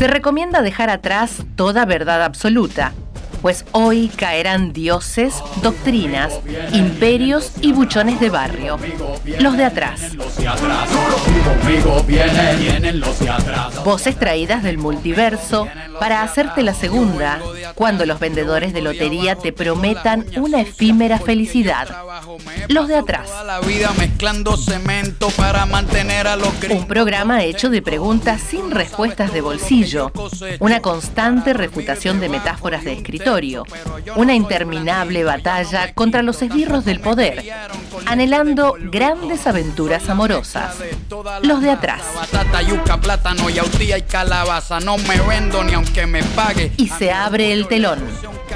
Se recomienda dejar atrás toda verdad absoluta pues hoy caerán dioses, doctrinas, imperios y buchones de barrio. Los de atrás. Voces traídas del multiverso para hacerte la segunda, cuando los vendedores de lotería te prometan una efímera felicidad. Los de atrás. Un programa hecho de preguntas sin respuestas de bolsillo, una constante refutación de metáforas de escritor una interminable batalla contra los esbirros del poder, anhelando grandes aventuras amorosas. Los de atrás. Y se abre el telón.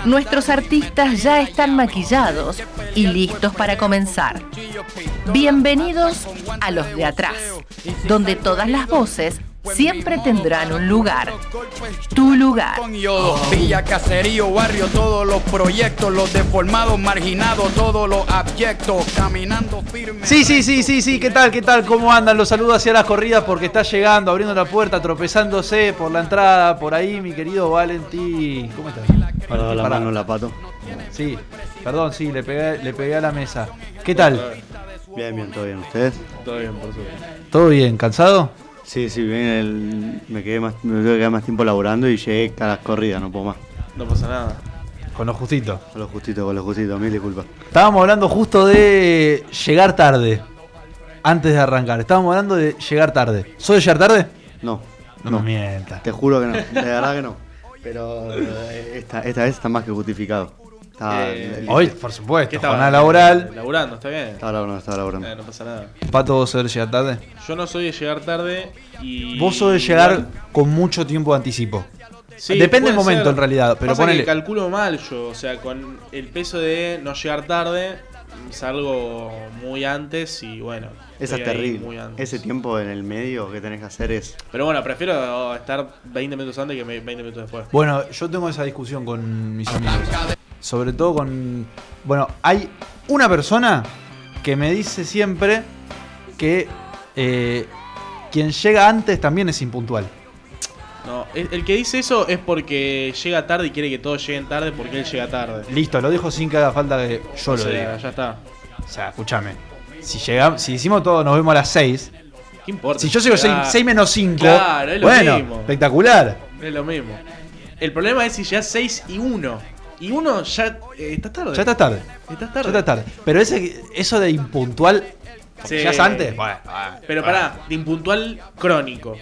Nuestros artistas ya están maquillados y listos para comenzar. Bienvenidos a los de atrás, donde todas las voces siempre tendrán un lugar. Tu lugar. Villa, caserío, barrio, todos los proyectos, los deformados, marginados, todos los abyectos, caminando firme. Sí, sí, sí, sí, sí, ¿qué tal? ¿Qué tal? ¿Cómo andan? Los saludos hacia las corridas porque está llegando, abriendo la puerta, tropezándose por la entrada, por ahí, mi querido Valentín. ¿Cómo estás? Para la mano, la pato. Sí, perdón, sí, le pegué, le pegué a la mesa. ¿Qué tal? Bien, bien, todo bien. ¿Ustedes? Todo bien, por suerte. ¿Todo bien? ¿Cansado? Sí, sí, bien, me quedé más, me tuve que quedar más tiempo laburando y llegué a las corridas, no puedo más. No pasa nada. Con lo justito. Con lo justito, con lo justito, mil disculpas. Estábamos hablando justo de llegar tarde. Antes de arrancar. Estábamos hablando de llegar tarde. ¿Soy de llegar tarde? No. No, me mientas. Te juro que no. De verdad que no. Pero eh, esta, esta vez está más que justificado. Eh, hoy, por supuesto, jornada laboral. Laburando, está bien. Estaba laburando, estaba laburando. Eh, no pasa nada. ¿Pato, vos sos de llegar tarde? Yo no soy de llegar tarde y. Vos sos de llegar con mucho tiempo de anticipo. Depende del momento en realidad, pero ponele... que calculo mal yo, o sea, con el peso de no llegar tarde, salgo muy antes y bueno. Esa es terrible. Ese tiempo en el medio que tenés que hacer es. Pero bueno, prefiero estar 20 minutos antes que 20 minutos después. Bueno, yo tengo esa discusión con mis amigos sobre todo con... Bueno, hay una persona que me dice siempre que eh, quien llega antes también es impuntual. No, el, que dice eso es porque llega tarde y quiere que todos lleguen tarde porque él llega tarde. Listo, lo dijo sin que haga falta que yo lo diga. Ya está. O sea, escúchame. Si llegamos, si hicimos todo, nos vemos a las 6. ¿Qué importa? Si yo llego 6, menos 5. Claro, es lo bueno, mismo. espectacular. Es lo mismo. El problema es si ya 6 y 1. Y uno ya eh, está tarde. Ya está tarde. Estás tarde. Ya está tarde. Pero ese, eso de impuntual. ¿Ya es antes? Bueno, Pero pará, de impuntual crónico.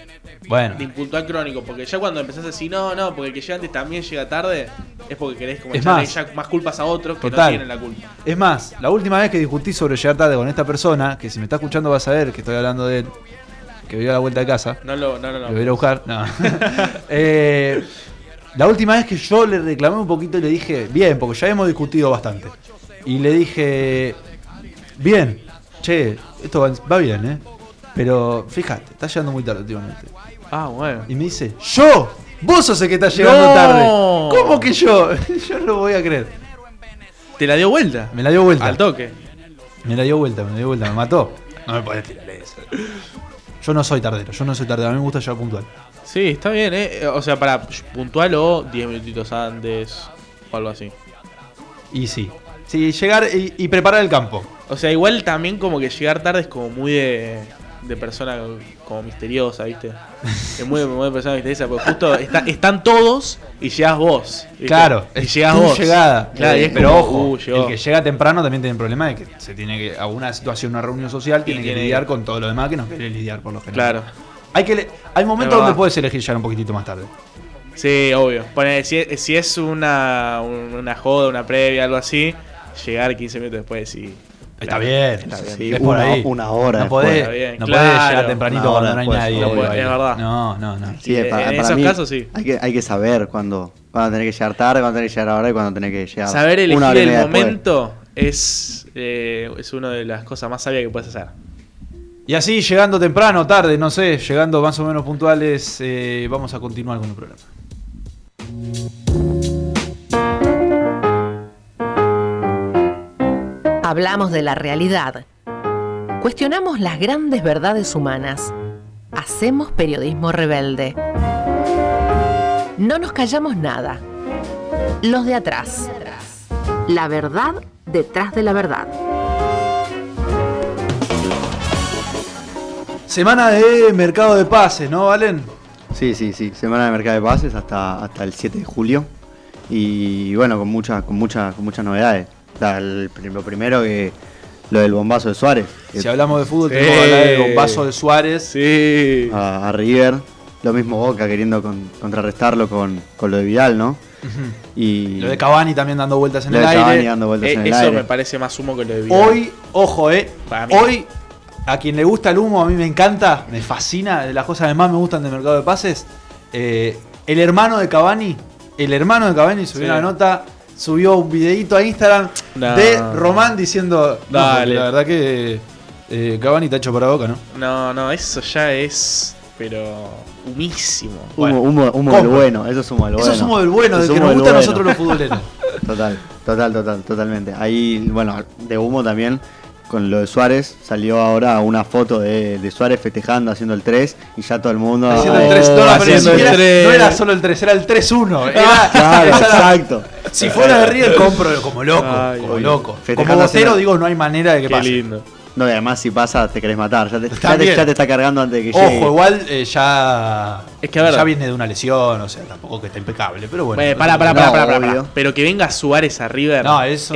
Bueno. De impuntual crónico. Porque ya cuando empezás a decir, no, no, porque el que llega antes también llega tarde, es porque querés como es más, ya más culpas a otros que no tienen la culpa. Es más, la última vez que discutí sobre llegar tarde con esta persona, que si me está escuchando vas a ver que estoy hablando de él, que vivió a la vuelta de casa. No, lo, no, no, no. Lo voy a buscar. No. eh, la última vez que yo le reclamé un poquito y le dije, bien, porque ya hemos discutido bastante. Y le dije, bien, che, esto va, bien, ¿eh? Pero fíjate, está llegando muy tarde últimamente. Ah, bueno. Y me dice, ¡yo! Vos sos el que está llegando tarde. ¿Cómo que yo? yo no lo voy a creer. ¿Te la dio vuelta? Me la dio vuelta. Al toque. Me la dio vuelta, me la dio vuelta, me mató. No me podés tirar eso. Yo no soy tardero, yo no soy tardero, a mí me gusta llegar puntual. Sí, está bien, ¿eh? O sea, para puntual o 10 minutitos antes o algo así. Y sí. Sí, llegar y, preparar el campo. O sea, igual también como que llegar tarde es como muy de, de persona como misteriosa, ¿viste? Es muy, muy de persona misteriosa, porque justo están todos y llegas vos. Claro, y llegas vos. llegada. Claro, y pero ojo, uh, el que llega temprano también tiene problema de que se tiene que, a una situación, una reunión social, tiene, que lidiar con todo lo demás que no quiere lidiar por lo general. Claro. Hay, que hay momentos donde puedes elegir llegar un poquitito más tarde. Sí, obvio. si, es una, una joda, una previa, algo así, llegar 15 minutos después, sí. Está bien, está bien. es por una, ahí. una hora. No podés, no llegar tempranito cuando no hay nadie. No es verdad. No, no, no. en esos casos sí. Hay que, hay que saber cuándo, cuándo tenés que llegar tarde, cuándo tenés que llegar ahora y cuándo tenés que llegar. Saber elegir el momento es, eh, es una de las cosas más sabias que puedes hacer. Y así, llegando temprano, tarde, no sé, llegando más o menos puntuales, eh, vamos a continuar con el programa. Hablamos de la realidad. Cuestionamos las grandes verdades humanas. Hacemos periodismo rebelde. No nos callamos nada. Los de atrás. La verdad detrás de la verdad. Semana de mercado de pases, ¿no, Valen? Sí, sí, sí. Semana de mercado de pases hasta, hasta el 7 de julio. Y bueno, con muchas con muchas con muchas novedades. La- el lo primero que lo del bombazo de Suárez. Si hablamos de fútbol, Sí. tenemos que hablar del bombazo de Suárez. Sí. a, a River. Lo mismo Boca queriendo con- contrarrestarlo con, con lo de Vidal, ¿no? Y Lo de Cavani también dando vueltas en lo el de aire. Cavani dando vueltas Eh, en el eso aire. me parece más humo que lo de Vidal. Hoy, ojo, eh. Para mí. Hoy, a quien le gusta el humo, a mí me encanta, me fascina. De las cosas que más me gustan del mercado de pases. eh, el hermano de Cavani, el hermano de Cavani subió Sí. una nota, subió un videito a Instagram No. de Román diciendo. "No, Dale. la verdad que eh, Cavani está hecho para boca, ¿no? No, no, eso ya es. Pero. humísimo. Humo, Bueno, humo, humo del bueno, eso es humo del bueno. Eso es humo del bueno, del que nos gusta a bueno. nosotros los futboleros. Total, total, total, totalmente. Ahí, bueno, de humo también, con lo de Suárez, salió ahora una foto de, de Suárez festejando, haciendo el 3, y ya todo el mundo... Haciendo el 3, no, haciendo el siquiera- tres. no era solo el 3, era el 3-1. Era, Claro, era- exacto. Si fuera de River, compro como loco. Ay, como loco. Festejando Como botero, digo, no hay manera de que Qué pase. lindo. No, y además si pasa te querés matar, ya te, ya te, ya te está cargando antes de que llegue. Ojo, igual eh, ya. Es que, a ver. ya viene de una lesión, o sea, tampoco que está impecable, pero bueno. Bueno, pará, pará, No, pará, pará. Pero que venga Suárez a River. No, es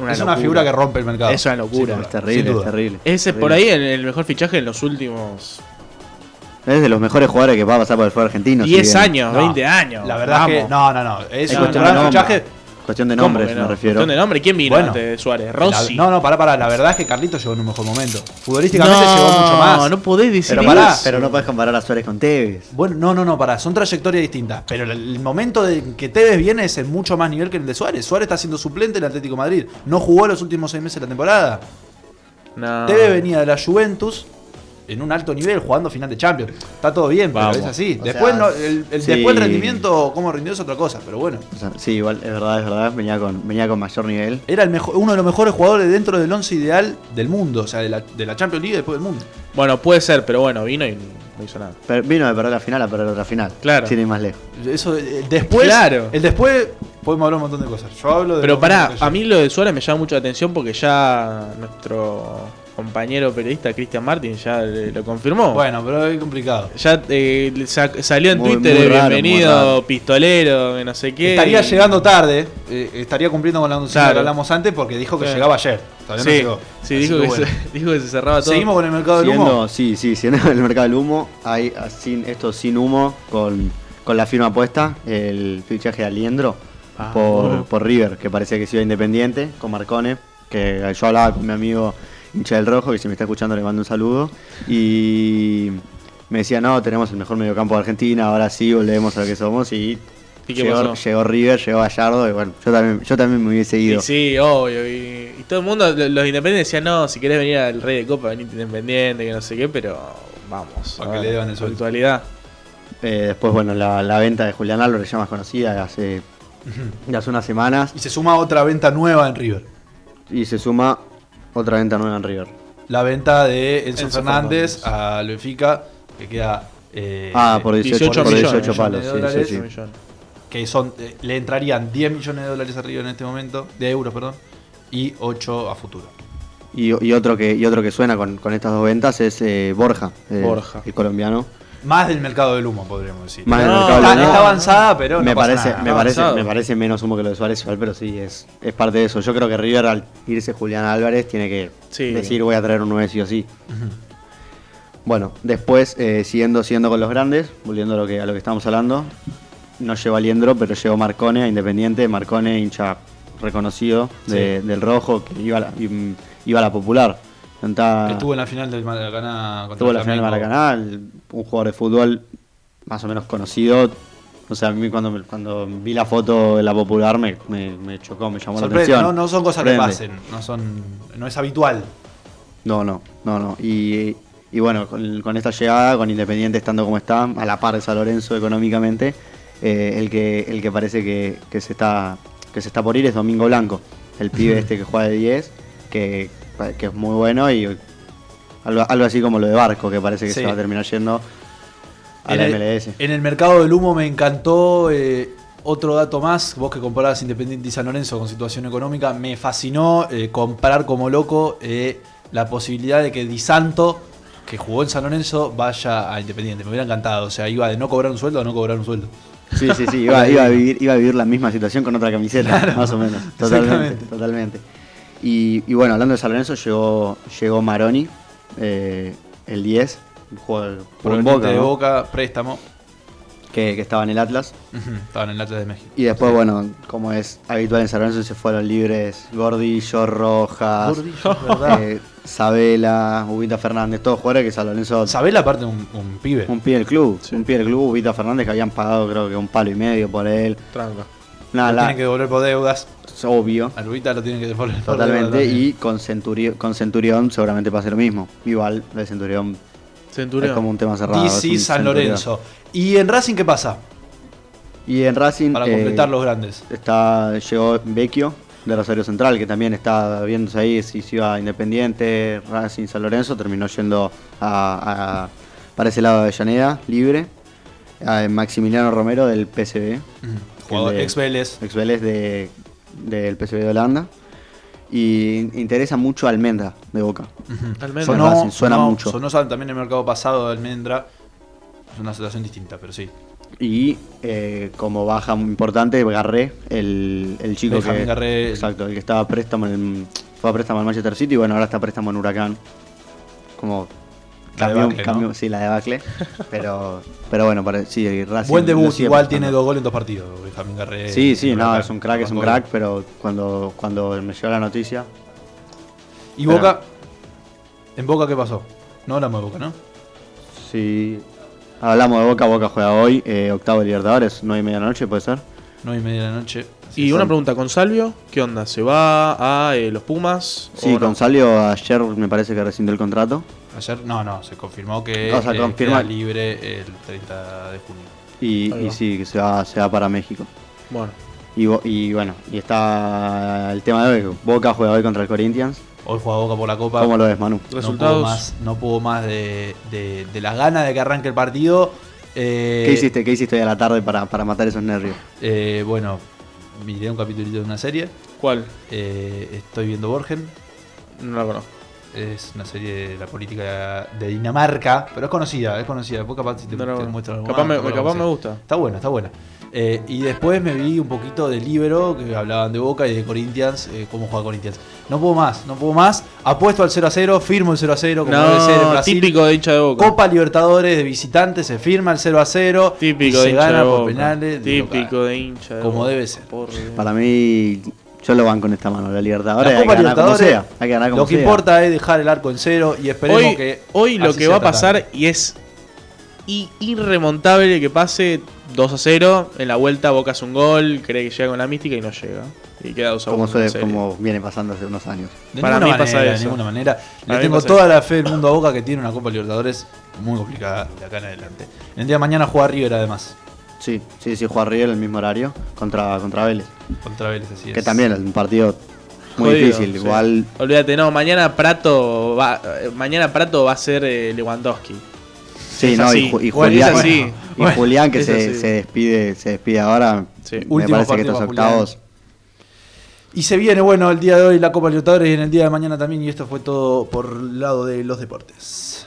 una- es una, figura que rompe el mercado. Es una locura. Es terrible, es terrible. Es eh, por ahí el, el mejor fichaje en los últimos Es de los mejores jugadores que va a pasar por el fútbol argentino. si 10 bien. años, No, 20 años. La verdad Vamos. que. No, no, no. Es Es un gran fichaje. Cuestión de ¿Cómo nombres, que me no? refiero. Cuestión de nombre. ¿Quién vino Bueno. antes de Suárez? La- Rossi. no, no, pará, pará. La verdad es que Carlitos llegó en un mejor momento. Futbolísticamente llegó mucho más. No, no podés decir Pero eso. pará. Pero no puedes comparar a Suárez con Tevez. Bueno, no, no, no, pará. Son trayectorias distintas. Pero el, el momento de que Tevez viene es en mucho más nivel que el de Suárez. Suárez está siendo suplente en el Atlético de Madrid. No jugó los últimos seis meses de la temporada. No. Tevez venía de la Juventus en un alto nivel jugando final de Champions. Está todo bien, pero Vamos. es así. O Después, sea, no, el, el- sí. después el rendimiento, cómo rindió es otra cosa, pero bueno. O sea, sí, igual, es verdad, es verdad. Venía con, venía con mayor nivel. Era el mejor, uno de los mejores jugadores dentro del once ideal del mundo, o sea, de la, de la Champions League y después del mundo. Bueno, puede ser, pero bueno, vino y no hizo nada. Pero vino de perder la final a perder otra final. Claro. Sin ir más lejos. Eso, eh, después, Claro. el después, podemos hablar un montón de cosas. Yo hablo de Pero pará, a mí lo de Suárez me llama mucho la atención porque ya nuestro compañero periodista Cristian Martin ya le- lo confirmó. Bueno, pero es complicado. Ya eh, sa- salió en Muy- Twitter muy raro, bienvenido pistolero, no sé qué. Estaría y- llegando tarde, eh, estaría cumpliendo con la consigna Claro. que hablamos antes porque dijo que Sí. llegaba ayer. Todavía no Sí, llegó. sí dijo, que bueno. se, dijo que se cerraba todo. Seguimos con el mercado del humo. Sí, sí, siendo el mercado del humo, hay ah, sin, esto sin humo, con, con la firma puesta, el fichaje de Aliendro Ah, por, bueno. por River, que parecía que se iba independiente, con Marcone, que yo hablaba con mi amigo hincha del rojo, que si me está escuchando le mando un saludo, y me decía, no, tenemos el mejor mediocampo de Argentina, ahora sí volvemos a lo que somos, y, ¿Y qué llegó, River, llegó Gallardo, y bueno, yo también, yo también me hubiese Y ido. sí, obvio. Y, y todo el mundo, lo- los independientes decían, no, si querés venir al Rey de Copa, venite independiente, que no sé qué, pero vamos. Para a que le deban el sueldo. Actualidad. Eh, después, bueno, la, la venta de Julián Álvarez, ya más conocida, de hace, de hace unas semanas. Y se suma otra venta nueva en River. Y se suma otra venta nueva en River. La venta de Enzo, Enzo Fernández, Fernández. al Benfica, que queda. eh, Ah, por 18, 18 por millones 18 palos. de Sí, dólares. sí, sí. millones. Que son, eh, le entrarían 10 millones de dólares arriba en este momento, de euros, perdón, y 8 a futuro. Y, y otro que, y otro que suena con, con estas dos ventas es eh, Borja, eh, Borja. el colombiano. Más del mercado del humo, podríamos decir. Más del mercado está, del humo. está avanzada, pero me, no pasa parece, nada. me, parece, Avanzado. me parece menos humo que lo de Suárez igual, pero sí, es, es parte de eso. Yo creo que River al irse Julián Álvarez tiene que Sí. decir voy a traer un 9 sí o sí. Bueno, después, eh, siguiendo, siguiendo con los grandes, volviendo a lo que, a lo que estamos hablando, no llegó Aliendro, pero llegó Marcone a Independiente, Marcone hincha reconocido de- del rojo, que iba a la, iba a la popular. Está- Estuvo en la final del Maracaná contra Tuvo el la final de Flamengo. Maracaná, un jugador de fútbol más o menos conocido. O sea, a mí cuando, me- cuando vi la foto de la popular me, me- me chocó, me llamó la Sorprende, atención. no, no son cosas que pasen, no, son, no es habitual. No, no, no, no. Y, y bueno, con, con esta llegada, con Independiente estando como está, a la par de San Lorenzo económicamente, eh, el que el que parece que, que se está que se está por ir es Domingo Blanco, el pibe este que juega de 10, que, que es muy bueno y algo, algo así como lo de Barco, que parece que Sí. se va a terminar yendo a en la el, MLS. en el mercado del humo me encantó eh, otro dato más. Vos que comparás Independiente y San Lorenzo con situación económica, me fascinó eh, comprar como loco eh, la posibilidad de que Di Santo, que jugó en San Lorenzo, vaya a Independiente. Me hubiera encantado. O sea, iba de no cobrar un sueldo a no cobrar un sueldo. Sí, sí, sí, iba, iba a vivir, iba a vivir la misma situación con otra camiseta, Claro, más o menos. Totalmente, totalmente. Y, y bueno, hablando de San Lorenzo, llegó, llegó Maroni, eh, el 10, jugó jugó en Boca, de ¿no? Boca, préstamo. que, que estaba en el Atlas. Estaba en el Atlas de México. Y después, bueno, como es habitual en San Lorenzo, se fueron libres Gordillo, Rojas, Gordillo, eh, Sabela, Ubita Fernández, todos jugadores que San Lorenzo Sabela, aparte, un, un pibe. un pie del club, Sí. un pie del club, Ubita Fernández que habían pagado creo que un palo y medio por él. Tranca. Nada, lo la- tienen que devolver por deudas. es obvio, A Lubita lo tienen que devolver por totalmente. deudas. Y con, Centurión, con Centurión seguramente pase lo mismo. Igual, de Centurión Centurión. es como un tema cerrado. DC San Centurión. Lorenzo. ¿Y en Racing qué pasa? Y en Racing Para eh, completar los grandes. está llegó Vecchio de Rosario Central, que también está viéndose ahí si se iba a Independiente, Racing, San Lorenzo, terminó yendo a, a- para ese lado de Avellaneda, libre. A Maximiliano Romero del PSV, Jugador de- ex Vélez. ex Vélez de, del PSV de Holanda. Y interesa mucho Almendra de Boca. Almendra. Sonó- Racing, suena mucho. Sonó también en el mercado pasado de Almendra. Es una situación distinta, pero sí. Y eh, como baja muy importante, Garré, el, el chico Benjamín que. Garré. Exacto, el que estaba a préstamo en el- fue a préstamo al Manchester City y bueno, ahora está a préstamo en Huracán. Como. Cambió- debacle, cambió- ¿no? Sí, la debacle. pero, pero bueno, para, sí, Racing Buen debut, igual tiene dos goles en dos partidos. Benjamín Garré. Sí, sí, no, es un crack, es un crack, pero cuando, cuando me llegó la noticia. ¿Y Pero- Boca? ¿En Boca qué pasó? No hablamos de Boca, ¿no? Sí. Hablamos de Boca, Boca juega hoy, eh, octavo de Libertadores, 9 y media de la noche, puede ser. No y media de la noche. Y una pregunta con Salvio, ¿qué onda? ¿Se va a eh, los Pumas? Sí, no? Gonzalo ayer me parece que rescindió el contrato. Ayer, no, no, se confirmó que O sea, eh, confirma- queda libre el 30 de junio. Y, y sí, que se va, se va para México. Bueno, Y, y bueno, y está el tema de hoy. Boca juega hoy contra el Corinthians. Hoy juega Boca por la Copa. ¿Cómo lo ves, Manu? No puedo resultados. más, no puedo más de, de, de las ganas de que arranque el partido. Eh, ¿Qué hiciste? ¿Qué hiciste hoy a la tarde para, para matar esos nervios? eh, bueno, miré un capítulo de una serie. ¿cuál? Eh, estoy viendo Borgen. No la conozco. Es una serie de la política de Dinamarca, pero es conocida, es conocida. Después capaz si te, No te muestro alguna, Capaz me- capaz me gusta. Está buena, está buena. Eh, y después me vi un poquito de libro que hablaban de Boca y de Corinthians, eh, cómo juega Corinthians. No puedo más, no puedo más. Apuesto al 0 a 0, firmo el 0 a 0, como debe ser en No, Brasil. típico de hincha de boca. Copa Libertadores de visitante, se firma el 0 a 0 Típico y de se hincha gana de por boca. penales. de Típico local. de hincha de Como Boca. debe ser. Por. Para mí, yo lo van con esta mano. La Libertadores La hay que Copa ganar como Libertadores, sea. Hay que ganar como lo que sea. importa es dejar el arco en cero y esperemos Hoy, que. hoy lo que va a pasar y es irremontable que pase 2 a 0. En la vuelta Boca hace un gol, cree que llega con la mística y no llega. Y queda 2 a 1. Como, en como viene pasando hace unos años. De Para ninguna mí pasa manera, de ninguna manera. Para Le tengo toda eso. la fe del mundo a Boca que tiene una Copa Libertadores muy complicada de acá en adelante. El día de mañana juega River además, Sí, sí, sí, juega River el mismo horario contra, contra Vélez. contra Vélez, así Que es. también es un partido muy Jodido, difícil. sí. Igual, Olvídate, no, mañana Prato va, eh, mañana Prato va a ser eh, Lewandowski. sí, es no, y, así. Ju- y Bueno, Julián, así. y Bueno, Julián que se, se despide, se despide ahora. Sí. Me Último parece que partido estos octavos. Y se viene, bueno, el día de hoy la Copa Libertadores y en el día de mañana también. Y esto fue todo por el lado de los deportes.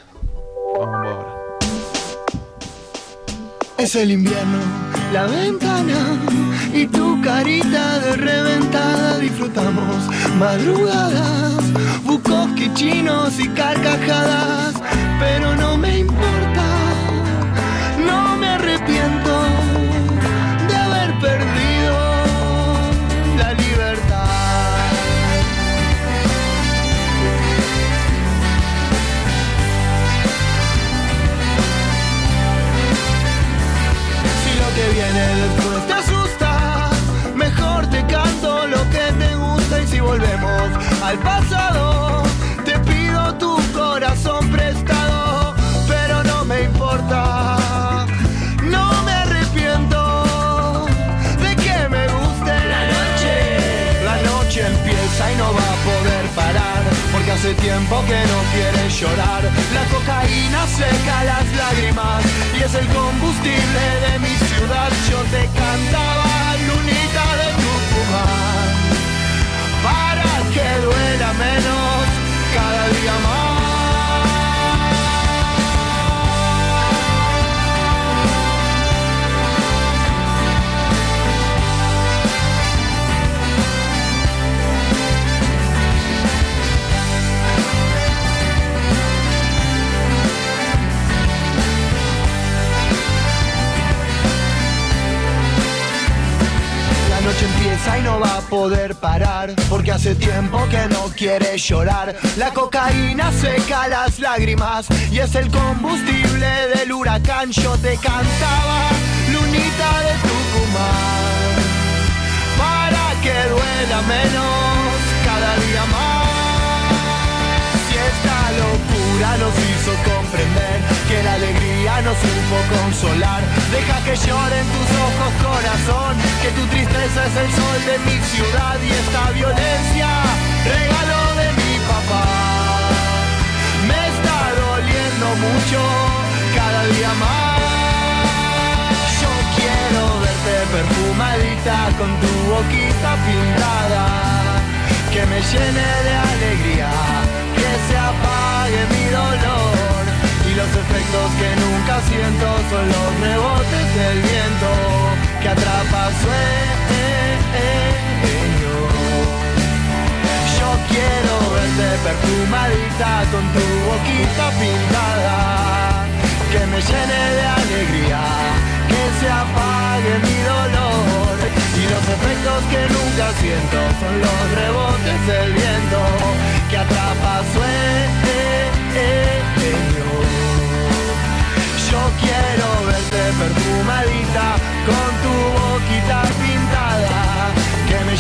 Vamos ahora. Es el invierno, la ventana y tu carita de reventada. Disfrutamos madrugadas, Bukowski chinos y carcajadas. Pero no me importa, no me arrepiento que viene después. Te asusta, mejor te canto lo que te gusta y si volvemos al pasado, hace tiempo que no quiere llorar. La cocaína seca las lágrimas y es el combustible de mi ciudad. Yo te cantaba, Porque hace tiempo que no quiere llorar. La cocaína seca las lágrimas Y es el combustible del huracán. Yo te cantaba, lunita de Tucumán Para que duela menos cada día más. Si esta locura nos hizo comprender que la alegría nos supo consolar. Deja que lloren tus ojos, corazón, que tu tristeza es el sol de mi ciudad y esta violencia, regalo de mi papá. Me está doliendo mucho cada día más. Yo quiero verte perfumadita con tu boquita pintada que me llene de alegría, que se apague mi dolor y los efectos que nunca siento son los rebotes del viento que atrapa sueño. Yo quiero verte perfumadita con tu boquita pintada, que me llene de alegría, que se apague mi dolor y los efectos que nunca siento son los rebotes del viento que atrapa sueño.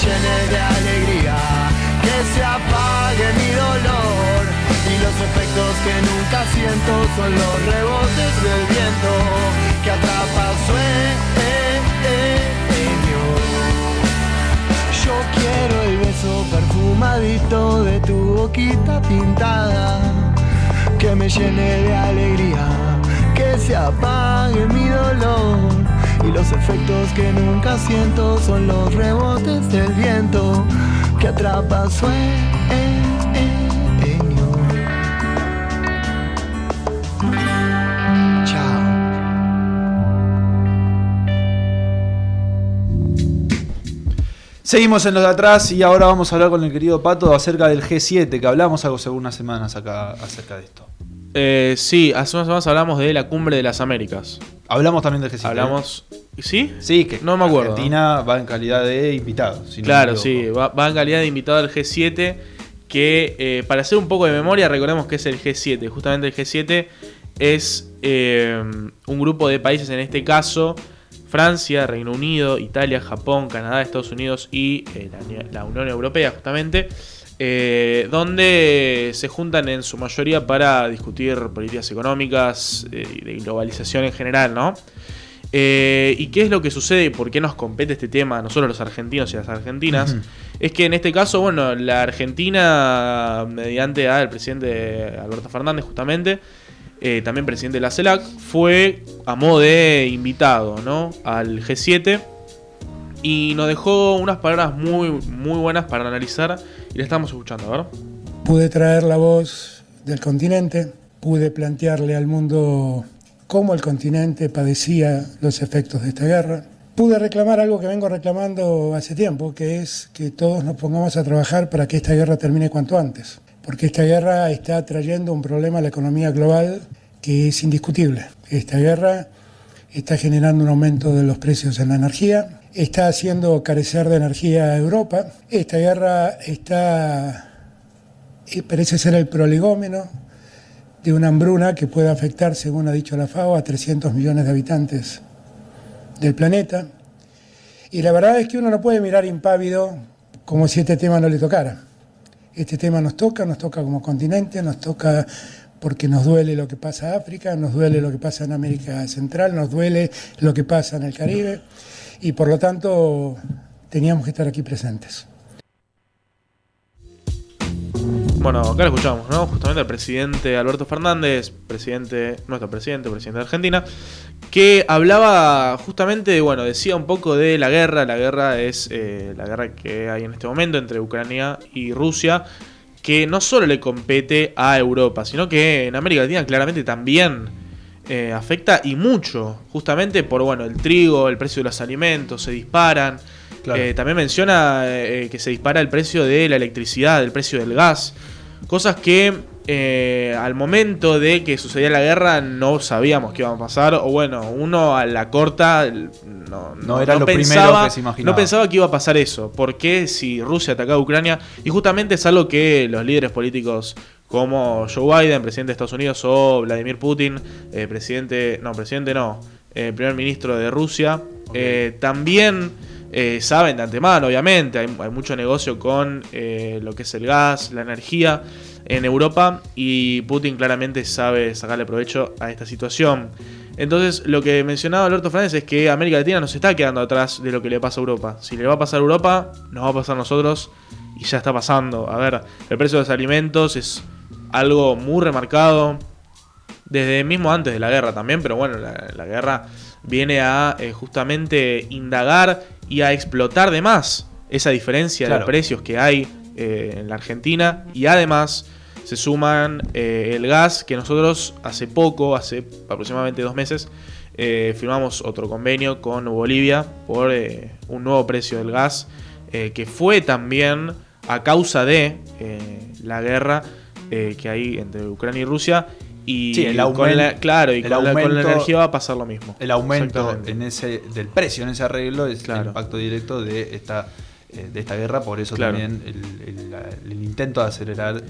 Que me llene de alegría, que se apague mi dolor y los efectos que nunca siento son los rebotes del viento que atrapa sueño. Yo quiero el beso perfumadito de tu boquita pintada, que me llene de alegría, que se apague mi dolor. Y los efectos que nunca siento son los rebotes del viento que atrapa sueño. Chao. Seguimos en los de atrás y ahora vamos a hablar con el querido Pato acerca del G7, que hablamos hace unas semanas acá acerca de esto. Eh, sí, hace unas semanas hablamos de la cumbre de las Américas. Hablamos también del G7. ¿eh? Hablamos. ¿Sí? Sí, que No me acuerdo. Argentina va en calidad de invitado. si Claro, sí, va, va en calidad de invitado al G7, que eh, para hacer un poco de memoria, recordemos que es el G7. Justamente el G7 es eh, un grupo de países, en este caso Francia, Reino Unido, Italia, Japón, Canadá, Estados Unidos y eh, la, la Unión Europea, justamente, eh, donde se juntan en su mayoría para discutir políticas económicas eh, y de globalización en general, ¿no? Eh, ¿Y qué es lo que sucede y por qué nos compete este tema a nosotros los argentinos y las argentinas? Es que en este caso, bueno, la Argentina, mediante al presidente Alberto Fernández, justamente, eh, también presidente de la CELAC, fue a modo de invitado, ¿no? Al G7 y nos dejó unas palabras muy, muy buenas para analizar y la estamos escuchando, ¿verdad? Pude traer la voz del continente, pude plantearle al mundo cómo el continente padecía los efectos de esta guerra. Pude reclamar algo que vengo reclamando hace tiempo, que es que todos nos pongamos a trabajar para que esta guerra termine cuanto antes, porque esta guerra está trayendo un problema a la economía global que es indiscutible. Esta guerra está generando un aumento de los precios en la energía, está haciendo carecer de energía a Europa, esta guerra está y parece ser el prolegómeno de una hambruna que puede afectar, según ha dicho la FAO, a 300 millones de habitantes del planeta. Y la verdad es que uno no puede mirar impávido como si este tema no le tocara. Este tema nos toca, nos toca como continente, nos toca porque nos duele lo que pasa en África, nos duele lo que pasa en América Central, nos duele lo que pasa en el Caribe y por lo tanto teníamos que estar aquí presentes. Bueno, acá lo escuchamos, ¿no? Justamente al presidente Alberto Fernández, presidente, nuestro presidente, presidente de Argentina, que hablaba justamente, bueno, decía un poco de la guerra. La guerra es eh, la guerra que hay en este momento entre Ucrania y Rusia, que no solo le compete a Europa, sino que en América Latina claramente también eh, afecta y mucho, justamente por, bueno, el trigo, el precio de los alimentos, se disparan. Claro. Eh, también menciona eh, que se dispara el precio de la electricidad, el precio del gas. Cosas que al momento de que sucedía la guerra no sabíamos que iban a pasar. O bueno, uno a la corta no, No era lo primero que se imaginaba. No pensaba que iba a pasar eso. Porque si Rusia atacaba a Ucrania. Y justamente es algo que los líderes políticos como Joe Biden, presidente de Estados Unidos, o Vladimir Putin, eh, presidente. No, presidente no. eh, primer ministro de Rusia. eh, también eh, saben de antemano, obviamente. Hay, hay mucho negocio con lo que es el gas, la energía en Europa. Y Putin claramente sabe sacarle provecho a esta situación. Entonces, lo que mencionaba Alberto Fernández es que América Latina nos está quedando atrás de lo que le pasa a Europa. Si le va a pasar a Europa, nos va a pasar a nosotros y ya está pasando. A ver, el precio de los alimentos es algo muy remarcado desde mismo antes de la guerra también, pero bueno, la, la guerra viene a eh, justamente indagar y a explotar de más esa diferencia Claro. de precios que hay eh, en la Argentina y además se suman eh, el gas que nosotros hace poco, hace aproximadamente dos meses, firmamos otro convenio con Bolivia por un nuevo precio del gas que fue también a causa de la guerra eh, que hay entre Ucrania y Rusia y Sí, el con aumento- la, claro y el con, la, con la aumento- energía va a pasar lo mismo El aumento en ese del precio en ese arreglo es Claro. el impacto directo de esta eh, de esta guerra, por eso Claro. también el, el- la- el intento de acelerar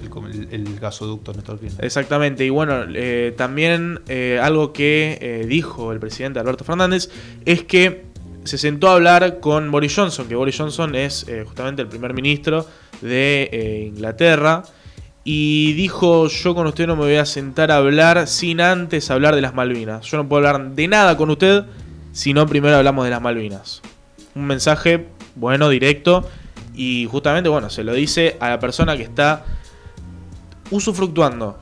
el, gasoducto Néstor Kirchner. Exactamente, y bueno, eh, también eh, algo que eh, dijo el presidente Alberto Fernández es que se sentó a hablar con Boris Johnson, que Boris Johnson es justamente el primer ministro de Inglaterra, y dijo, yo con usted no me voy a sentar a hablar sin antes hablar de las Malvinas. Yo no puedo hablar de nada con usted si no primero hablamos de las Malvinas. Un mensaje, bueno, directo, y justamente, bueno, se lo dice a la persona que está usufructuando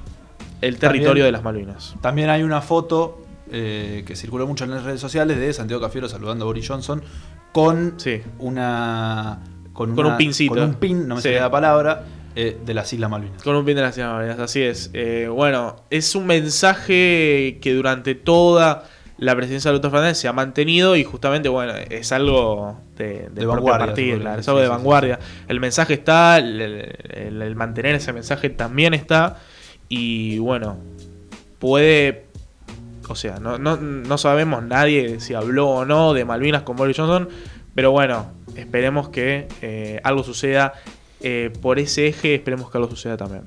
el territorio También- de las Malvinas. También hay una foto eh, que circuló mucho en las redes sociales de Santiago Cafiero saludando a Boris Johnson con Sí. una con, Con una- un pincito. con un pin, no me Sí. sale la palabra, eh, de las Islas Malvinas. Con un pin de las Islas Malvinas, así es. Eh, bueno, es un mensaje que durante toda la presidencia de Alberto Fernández se ha mantenido y justamente, bueno, es algo de, del De propio vanguardia, partido, se podría claro, es algo de sí, sí, vanguardia. El mensaje está, el, el- el mantener ese mensaje también está y bueno, puede... O sea, no, no, no sabemos nadie si habló o no de Malvinas con Boris Johnson, pero bueno, esperemos que eh, algo suceda eh, por ese eje, esperemos que algo suceda también.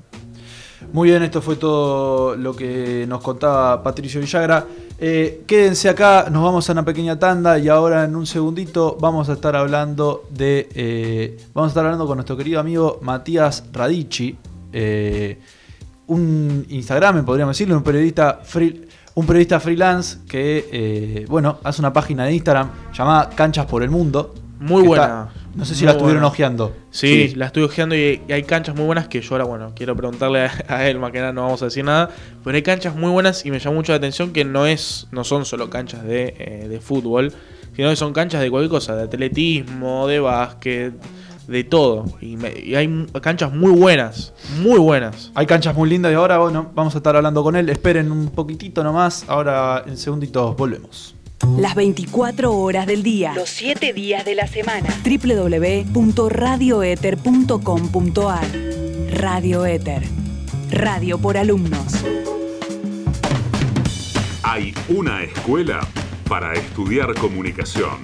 Muy bien, esto fue todo lo que nos contaba Patricio Villagra. Eh, quédense acá, nos vamos a una pequeña tanda y ahora en un segundito vamos a estar hablando de. eh, vamos a estar hablando con nuestro querido amigo Matías Radici, eh, un Instagram, podríamos decirlo, un periodista free- un periodista freelance que bueno, hace una página de Instagram llamada Canchas por el Mundo. Muy buena. está- no sé si la estuvieron buena. ojeando. Sí, la estoy ojeando y, y hay canchas muy buenas que yo ahora, bueno, quiero preguntarle a, a él, más que nada no vamos a decir nada, pero hay canchas muy buenas y me llama mucho la atención que no es no son solo canchas de, eh, de fútbol, sino que son canchas de cualquier cosa, de atletismo, de básquet, de todo. Y, me- y hay canchas muy buenas, muy buenas. Hay canchas muy lindas y ahora bueno, vamos a estar hablando con él. Esperen un poquitito nomás. Ahora en segunditos volvemos. Las 24 horas del día. Los siete días de la semana. www.radioeter.com.ar Radio Éter. Radio por alumnos. Hay una escuela para estudiar comunicación.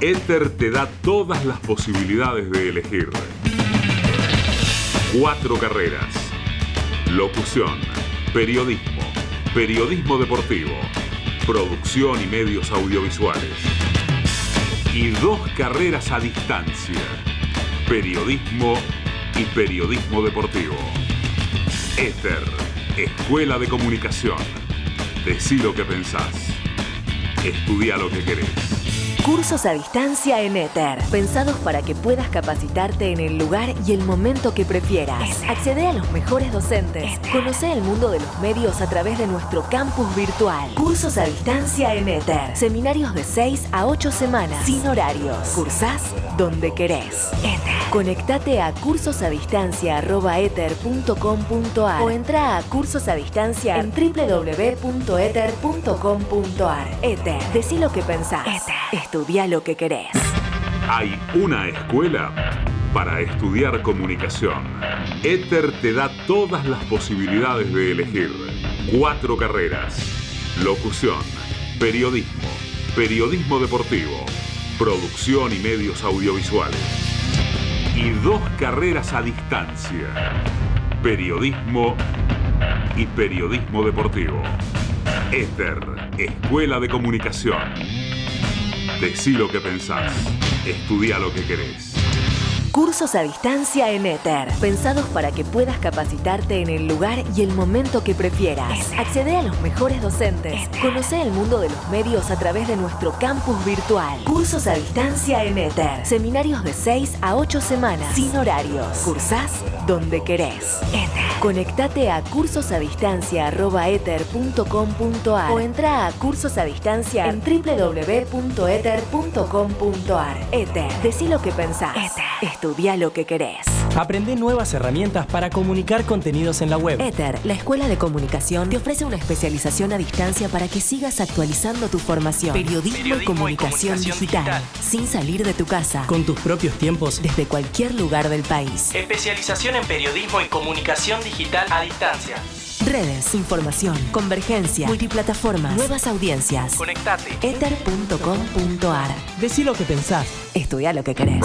Éter te da todas las posibilidades de elegir. Cuatro carreras. Locución, periodismo, periodismo deportivo, producción y medios audiovisuales. Y dos carreras a distancia. Periodismo y periodismo deportivo. Éter, Escuela de Comunicación. Decí lo que pensás. Estudia lo que querés. Cursos a distancia en Ether, pensados para que puedas capacitarte en el lugar y el momento que prefieras. Accede a los mejores docentes. Conoce el mundo de los medios a través de nuestro campus virtual. Cursos a distancia en Ether. Seminarios de 6 a 8 semanas, sin horarios. Cursás donde querés. Ether. Conectate a cursosadistancia.ether.com.ar o entra a cursos a distancia en www.ether.com.ar. Ether. Decí lo que pensás. Estudia lo que querés. Hay una escuela para estudiar comunicación. Ether te da todas las posibilidades de elegir. Cuatro carreras. Locución, periodismo, periodismo deportivo, producción y medios audiovisuales. Y dos carreras a distancia. Periodismo y periodismo deportivo. Ether, Escuela de Comunicación. Decí lo que pensás. Estudia lo que querés. Cursos a distancia en Ether, pensados para que puedas capacitarte en el lugar y el momento que prefieras. Accede a los mejores docentes. Conoce el mundo de los medios a través de nuestro campus virtual. Cursos a distancia en Ether. Seminarios de 6 a 8 semanas, sin horarios. Cursás donde querés. Ether. Conectate a cursosadistancia.ether.com.ar o entra a cursos a distancia en www.ether.com.ar. Ether. Decí lo que pensás. Estudia lo que querés. Aprende nuevas herramientas para comunicar contenidos en la web. Ether, la escuela de comunicación, te ofrece una especialización a distancia para que sigas actualizando tu formación. Periodismo, y comunicación, digital, sin salir de tu casa, Con tus propios tiempos. desde cualquier lugar del país. Especialización en periodismo y comunicación digital a distancia. Redes, información, convergencia, multiplataformas, nuevas audiencias. Conectate. Ether.com.ar. Decí lo que pensás. Estudia lo que querés.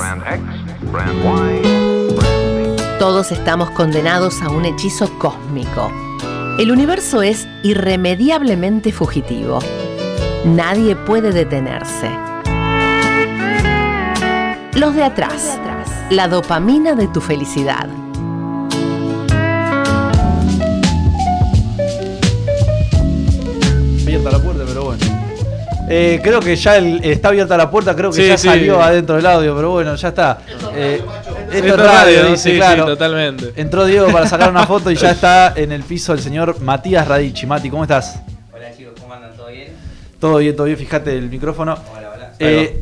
Todos estamos condenados a un hechizo cósmico. El universo es irremediablemente fugitivo. Nadie puede detenerse. Los de atrás. La dopamina de tu felicidad. Eh, creo que ya el- está abierta la puerta, creo que Sí, ya sí. salió adentro del audio, pero bueno, ya está. Eh, esto Esto es es radio, radio, dice, sí, sí, claro. totalmente. Entró Diego para sacar una foto y ya está en el piso el señor Matías Radici. Mati, ¿cómo estás? Hola chicos, ¿cómo andan? ¿Todo bien? Todo bien, todo bien, fíjate el micrófono. Hola, hola. Eh,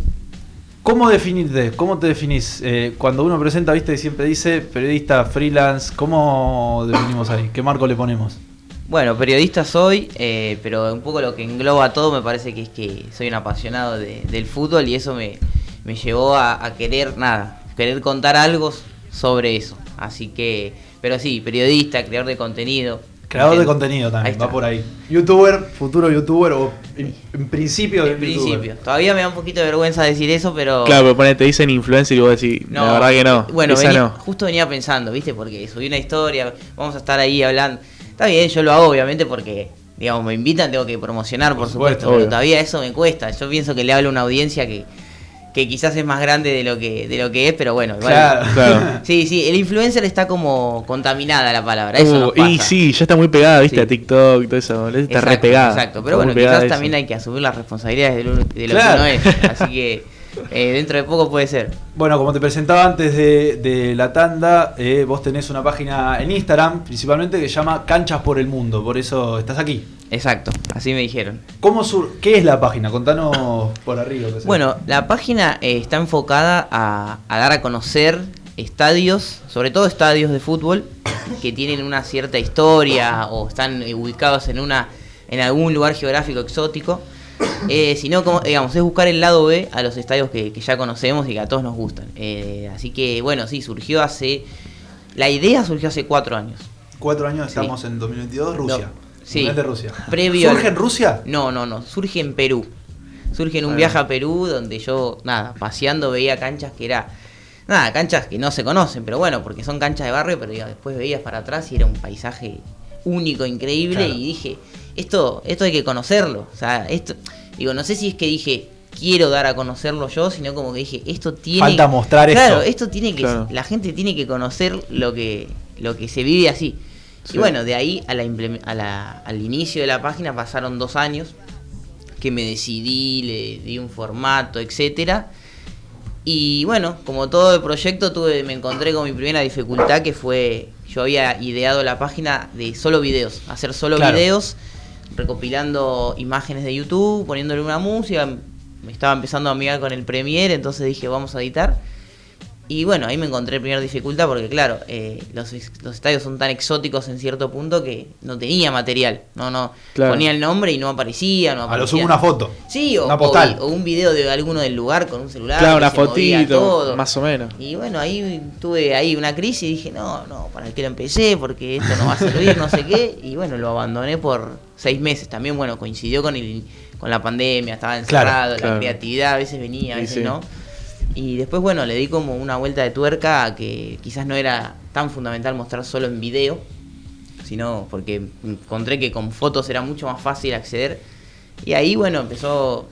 ¿Cómo definirte? ¿Cómo te definís? Eh, cuando uno presenta, viste, siempre dice periodista, freelance. ¿Cómo definimos ahí? ¿Qué marco le ponemos? Bueno, periodista soy, eh, pero un poco lo que engloba todo me parece que es que soy un apasionado de- del fútbol y eso me, me llevó a, a querer, nada, querer contar algo sobre eso. Así que, pero sí, periodista, creador de contenido. Creador de contenido también, va por ahí. Youtuber, futuro youtuber o en, en principio de En principio. Todavía me da un poquito de vergüenza decir eso, pero... Claro, pero ponete, te dicen influencer y vos decís, la verdad que no. Bueno, venía- no. justo venía pensando, ¿viste? Porque subí una historia, vamos a estar ahí hablando. Está bien, yo lo hago obviamente porque, digamos, me invitan, tengo que promocionar, por, supuesto, pero todavía eso me cuesta. Yo pienso que le hablo a una audiencia que, que quizás es más grande de lo que, de lo que es, pero bueno, igual. Claro. Claro. Sí, sí, el influencer está como contaminada la palabra, eso Uh, nos pasa. y sí, ya está muy pegada, viste, Sí. a TikTok, todo eso, está Exacto, re pegada. Exacto, pero Está bueno, quizás también hay que asumir las responsabilidades de lo, de lo Claro. que uno es. Así que eh, dentro de poco puede ser. Bueno, como te presentaba antes de, de la tanda, eh, vos tenés una página en Instagram, principalmente, que se llama Canchas por el Mundo. Por eso estás aquí. Exacto, así me dijeron. ¿Cómo sur ¿Qué es la página? Contanos por arriba. Bueno, la página eh, está enfocada a, a dar a conocer estadios, sobre todo estadios de fútbol, que tienen una cierta historia o están ubicados en una en algún lugar geográfico exótico. Eh, sino como, digamos, es buscar el lado B a los estadios que, que ya conocemos y que a todos nos gustan. Eh, así que, bueno, sí, surgió hace. La idea surgió hace cuatro años. Cuatro años, Sí. estamos en 2022, Rusia. No, sí. De Rusia. Previo ¿Surge al- en Rusia? No, no, no. Surge en Perú. Surge en un Bueno. viaje a Perú donde yo, nada, paseando veía canchas que era. Nada, canchas que no se conocen, pero bueno, porque son canchas de barrio, pero digo, después veías para atrás y era un paisaje único, increíble, Claro. y dije, esto, esto hay que conocerlo. O sea, esto. Digo, no sé si es que dije, quiero dar a conocerlo yo, sino como que dije, esto tiene. Falta mostrar claro, esto. esto tiene que. Claro. La gente tiene que conocer lo que, lo que se vive así. Sí. Y bueno, de ahí a la, a la- al inicio de la página pasaron dos años. que me decidí, le di un formato, etcétera. Y bueno, como todo el proyecto, tuve, me encontré con mi primera dificultad que fue, yo había ideado la página de solo videos, hacer solo Claro. videos, recopilando imágenes de YouTube, poniéndole una música, me estaba empezando a amigar con el Premiere, entonces dije, vamos a editar. Y bueno, ahí me encontré primera dificultad porque claro, eh, los, los estadios son tan exóticos en cierto punto que no tenía material. No, no. Claro. Ponía el nombre y no aparecía, no A lo aparecía. sumo una foto. Sí, o, Una postal. o- o un video de alguno del lugar con un celular. Claro, una fotito, todo. más o menos. Y bueno, ahí tuve ahí una crisis y dije, no, no, ¿para qué lo empecé? Porque esto no va a servir, no sé qué. Y bueno, lo abandoné por seis meses. También, bueno, coincidió con el con la pandemia, estaba encerrado, la claro. creatividad a veces venía, a veces sí. no. Y después, bueno, le di como una vuelta de tuerca a que quizás no era tan fundamental mostrar solo en video, sino porque encontré que con fotos era mucho más fácil acceder. Y ahí, bueno, empezó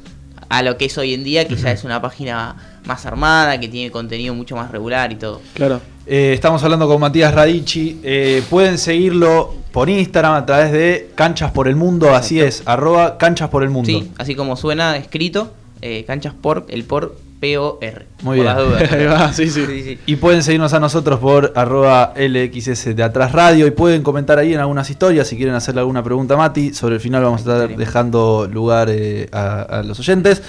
a lo que es hoy en día, que ya es una página más armada, que tiene contenido mucho más regular y todo. Claro. Eh, estamos hablando con Matías Radici. Eh, pueden seguirlo por Instagram a través de Canchas por el Mundo, así es, arroba Canchas por el Mundo. Sí, así como suena escrito, eh, canchas por, el por P-O-R. Muy por bien. las dudas. Sí, sí. Sí, sí. Y pueden seguirnos a nosotros por arroba LXS de Atrás Radio y pueden comentar ahí en algunas historias si quieren hacerle alguna pregunta a Mati. Sobre el final vamos a estar dejando lugar eh, a, a los oyentes.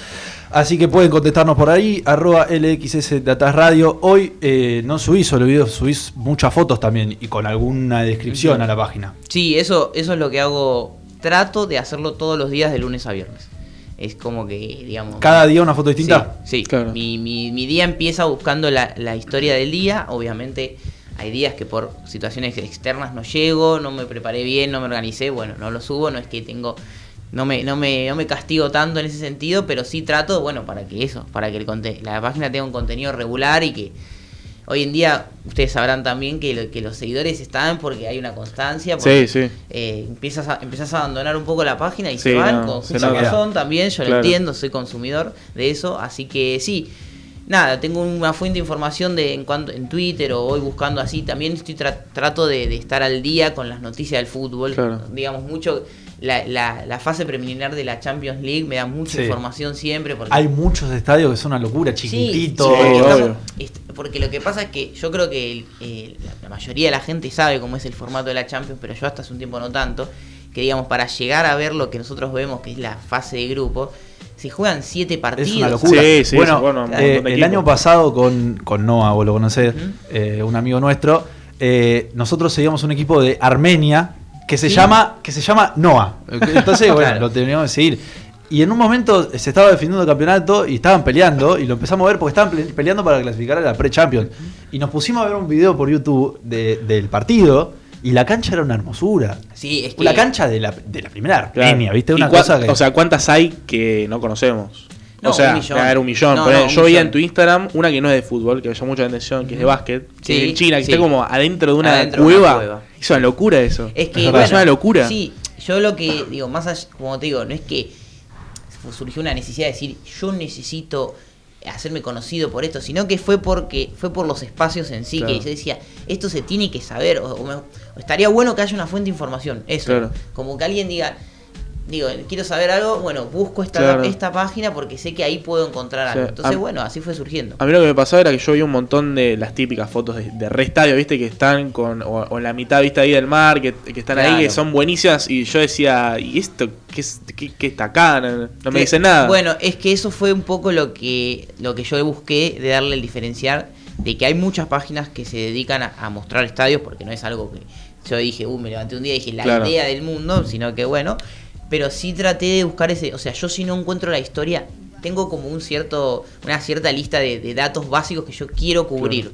Así que pueden contestarnos por ahí, arroba LXS de Atrás Radio. Hoy eh, no subís solo videos, subís muchas fotos también y con alguna descripción a la página. Sí, eso, eso es lo que hago. Trato de hacerlo todos los días de lunes a viernes. Es como que, digamos... ¿Cada día una foto distinta? Sí, sí. Claro. Mi, mi- mi día empieza buscando la, la historia del día. Obviamente hay días que por situaciones externas no llego, no me preparé bien, no me organicé. Bueno, no lo subo, no es que tengo... No me, no, me, no me castigo tanto en ese sentido, pero sí trato, bueno, para que eso, para que el conte- la página tenga un contenido regular y que hoy en día ustedes sabrán también que, lo- que los seguidores están porque hay una constancia, porque Sí, sí. eh, empiezas, a, empiezas a abandonar un poco la página y Sí, se van no, con nota. razón también, yo lo entiendo, soy consumidor de eso, así que sí. Nada, tengo una fuente de información de en cuanto en Twitter o voy buscando así. También estoy tra- trato de, de estar al día con las noticias del fútbol. Claro. Digamos mucho la, la, la fase preliminar de la Champions League me da mucha Sí. información siempre porque Hay muchos estadios que son una locura, chiquititos. sí, porque, lo que pasa es que yo creo que el- eh, la, mayoría de la gente sabe cómo es el formato de la Champions, pero yo hasta hace un tiempo no tanto, que digamos, para llegar a ver lo que nosotros vemos, que es la fase de grupo, se juegan siete partidos. Es una locura. Sí, sí, bueno, un eh, el año pasado con, con Noah, vos lo conocés, eh, un amigo nuestro, eh, nosotros seguíamos un equipo de Armenia que se Sí. llama que se llama Noah. Entonces, bueno, Claro. lo teníamos que seguir. Y en un momento se estaba definiendo el campeonato y estaban peleando y lo empezamos a ver porque estaban peleando para clasificar a la pre-champions. Y nos pusimos a ver un video por YouTube de- del partido y la cancha era una hermosura. Sí, es que La cancha de la, de la primera Claro. Armenia, ¿viste? ¿Y Una cosa que... O sea, ¿cuántas hay que no conocemos? No, o sea, un millón. haber un millón. No, Ponele, no, un yo veía millón. en tu Instagram una que no es de fútbol, que me llamó mucha la atención, que es de básquet, que Sí, es en China, que sí. está como adentro de una, Adentro de una cueva. Es una locura eso. Es que, bueno, es una locura. Sí, yo lo que digo, más allá, como te digo, no es que surgió una necesidad de decir, yo necesito hacerme conocido por esto, sino que fue porque fue por los espacios en sí, Claro. que yo decía, esto se tiene que saber, o, o me- o estaría bueno que haya una fuente de información, eso, Claro. como que alguien diga, digo, quiero saber algo, bueno, busco esta, Claro. esta página porque sé que ahí puedo encontrar algo. Entonces, a- bueno, así fue surgiendo. A mí lo que me pasaba era que yo vi un montón de las típicas fotos de, de re estadio, viste, que están con, o, o la mitad vista ahí del mar, que, que están ahí, que son buenísimas, y yo decía, ¿y esto qué, es, qué, qué está acá? No, no me dicen nada. Bueno, es que eso fue un poco lo que, lo que yo busqué de darle el diferenciar de que hay muchas páginas que se dedican a, a mostrar estadios porque no es algo que yo dije, uh, me levanté un día y dije la Claro. idea del mundo, sino que bueno, pero sí traté de buscar ese, o sea, yo si no encuentro la historia, tengo como un cierto, una cierta lista de, de datos básicos que yo quiero cubrir.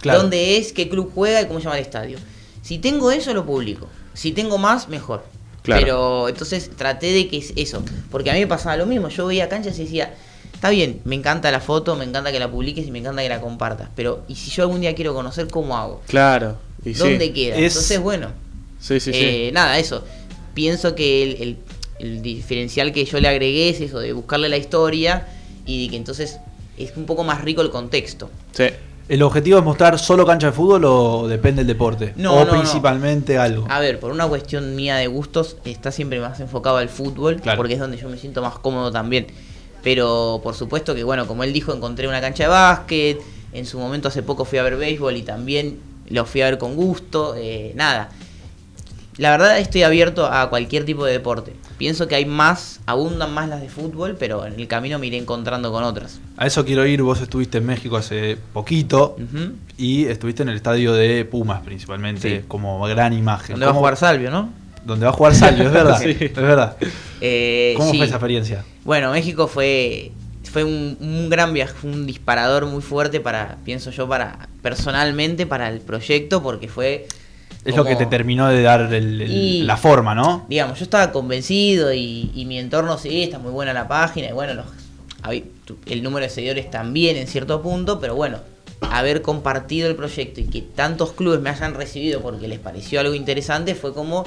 Claro. ¿Dónde es? ¿Qué club juega? ¿Y cómo se llama el estadio? Si tengo eso, lo publico. Si tengo más, mejor. Claro. Pero entonces traté de que es eso. Porque a mí me pasaba lo mismo. Yo veía canchas y decía, está bien, me encanta la foto, me encanta que la publiques y me encanta que la compartas. Pero, ¿y si yo algún día quiero conocer cómo hago? Claro. Y sí. ¿Dónde queda? Es- Entonces, bueno, Sí, sí, sí. eh, nada, eso. Pienso que el, el- el diferencial que yo le agregué es eso, de buscarle la historia y de que entonces es un poco más rico el contexto. Sí. ¿El objetivo es mostrar solo cancha de fútbol o depende del deporte? No, o no, no. principalmente algo. A ver, por una cuestión mía de gustos, está siempre más enfocado al fútbol, Claro. porque es donde yo me siento más cómodo también. Pero por supuesto que, bueno, como él dijo, encontré una cancha de básquet, en su momento hace poco fui a ver béisbol y también lo fui a ver con gusto, eh, nada. La verdad estoy abierto a cualquier tipo de deporte. Pienso que hay más, abundan más las de fútbol, pero en el camino me iré encontrando con otras. A eso quiero ir. Vos estuviste en México hace poquito y estuviste en el estadio de Pumas principalmente Sí. como gran imagen. Donde va a ¿Cómo- jugar Salvio, ¿no? Donde va a jugar Salvio, es verdad. Sí. Es verdad. Eh, ¿Cómo sí. fue esa experiencia? Bueno, México fue fue un, un gran viaje, fue un disparador muy fuerte para, pienso yo, para personalmente para el proyecto, porque fue Es lo que te terminó de dar el- el- Y- la forma, ¿no? digamos, yo estaba convencido y, y mi entorno sí, está muy buena la página y bueno, los, el número de seguidores también en cierto punto, pero bueno, haber compartido el proyecto y que tantos clubes me hayan recibido porque les pareció algo interesante fue como,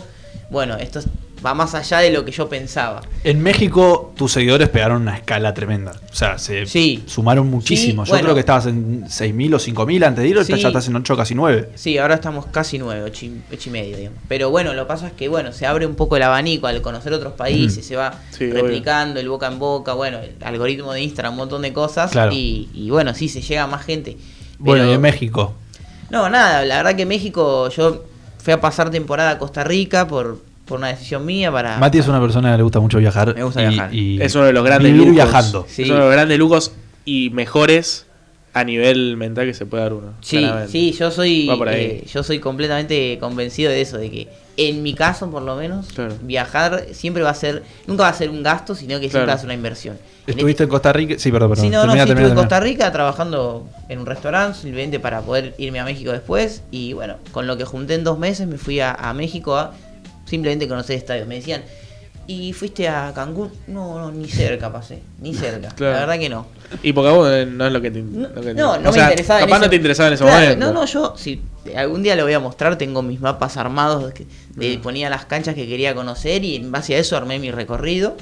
bueno, esto es- va más allá de lo que yo pensaba. En México tus seguidores pegaron una escala tremenda. O sea, se Sí. sumaron muchísimo. Sí, Yo bueno. creo que estabas en 6.000 o 5.000 antes de ir, Sí. ya estás en 8, casi 9. Sí, ahora estamos casi nueve, ocho y, ocho y medio, digamos. Pero bueno, lo que pasa es que bueno, se abre un poco el abanico al conocer otros países, Mm. se va Sí, replicando el boca en boca, bueno, el algoritmo de Instagram, un montón de cosas. Claro. Y, y bueno, sí, se llega a más gente. Bueno, y en México. No, nada, la verdad que México, yo fui a pasar temporada a Costa Rica por, por una decisión mía para... Mati es una persona que le gusta mucho viajar. Me gusta y- viajar. y Es uno de los grandes vivir lujos. viajando. Sí. Es uno de los grandes lujos y mejores a nivel mental que se puede dar uno. Sí, claramente. sí, yo soy, Va por ahí. eh, yo soy completamente convencido de eso, de que en mi caso por lo menos, Claro. viajar siempre va a ser, nunca va a ser un gasto, sino que siempre va a ser una inversión. En ¿Estuviste en Costa Rica? Sí, perdón, perdón. Sí, no, no, sí, termina, estuve en. Costa Rica trabajando en un restaurante, simplemente para poder irme a México después. Y bueno, con lo que junté en dos meses me fui a, a México a simplemente conocer estadios. Me decían, ¿y fuiste a Cancún? No, no, ni cerca pasé, ni cerca. Claro. La verdad que no. Y porque a vos eh, no es lo que te. No, lo que- no, no o me sea, interesaba. en Capaz no te interesaba en ese Claro, momento. No, no, yo, si algún día lo voy a mostrar, tengo mis mapas armados que- ponía las canchas que quería conocer y en base a eso armé mi recorrido.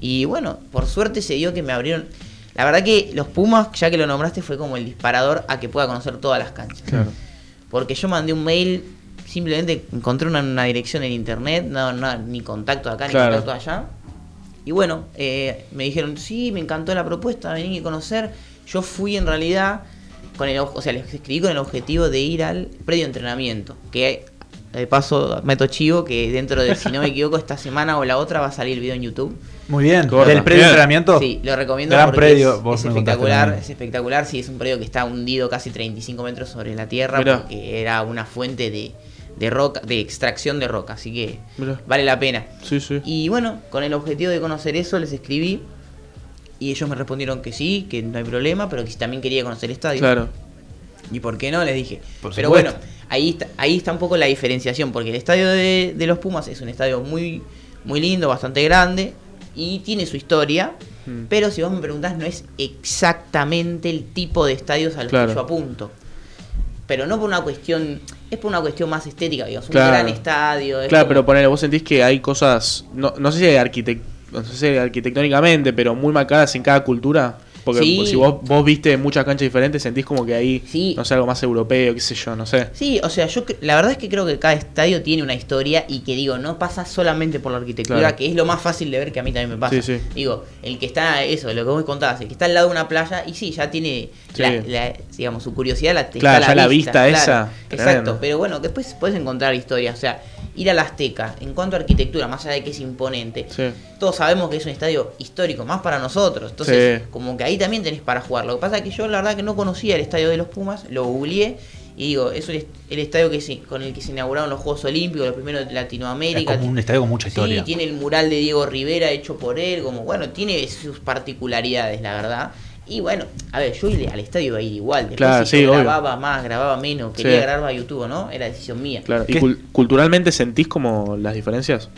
Y bueno, por suerte se dio que me abrieron. La verdad que los Pumas, ya que lo nombraste, fue como el disparador a que pueda conocer todas las canchas. Claro. Porque yo mandé un mail, simplemente encontré una, una dirección en internet, no, no, ni contacto acá, Claro. ni contacto allá. Y bueno, eh, me dijeron, sí, me encantó la propuesta, vení a conocer. Yo fui en realidad, con el, o sea, les escribí con el objetivo de ir al predio de entrenamiento. Que de paso, meto chivo que dentro de, si no me equivoco, esta semana o la otra va a salir el video en YouTube. Muy bien. Corta. ¿Del predio de entrenamiento? Sí, lo recomiendo Gran porque predio. es, vos es espectacular, es espectacular, sí, es un predio que está hundido casi 35 metros sobre la tierra Mirá. porque era una fuente de, de roca, de extracción de roca, así que Mirá. vale la pena. Sí, sí. Y bueno, con el objetivo de conocer eso les escribí y ellos me respondieron que sí, que no hay problema, pero que también quería conocer el estadio. Claro. ¿Y por qué no? Les dije. Por Pero bueno, ahí está, ahí está un poco la diferenciación, porque el estadio de, de los Pumas es un estadio muy, muy lindo, bastante grande, y tiene su historia, Mm. pero si vos me preguntás, no es exactamente el tipo de estadios a los Claro. que yo apunto. Pero no por una cuestión, es por una cuestión más estética, digamos, Claro. un gran estadio. es Claro, como- pero ponele, vos sentís que hay cosas, no, no sé si arquitect, no sé si arquitectónicamente, pero muy marcadas en cada cultura. Porque Sí. si vos, vos viste muchas canchas diferentes, sentís como que ahí, Sí. no sé, algo más europeo, qué sé yo, no sé. Sí, o sea, yo la verdad es que creo que cada estadio tiene una historia y que digo, no pasa solamente por la arquitectura, Claro. que es lo más fácil de ver que a mí también me pasa. Sí. Digo, el que está, eso, lo que vos contabas, el que está al lado de una playa y sí, ya tiene, Sí. la, la- digamos, su curiosidad la Claro, ya la vista esa, Exacto, tremendo. pero bueno, después puedes encontrar historias, o sea, ir al Azteca, en cuanto a arquitectura, más allá de que es imponente, Sí. todos sabemos que es un estadio histórico, más para nosotros. Entonces, Sí. como que ahí también tenés para jugar. Lo que pasa es que yo la verdad que no conocía el estadio de los Pumas, lo googleé y digo, es el, est- el estadio que se- con el que se inauguraron los Juegos Olímpicos, los primeros de Es Latinoamérica. como un estadio con mucha historia. Sí, tiene el mural de Diego Rivera hecho por él, como bueno, tiene sus particularidades, la verdad. Y bueno, a ver, yo al estadio iba a ir igual. Después Claro, si sí, yo obvio. grababa más, grababa menos, Sí. quería grabar a YouTube, ¿no? Era decisión mía. Claro. ¿Y cul- culturalmente sentís como las diferencias?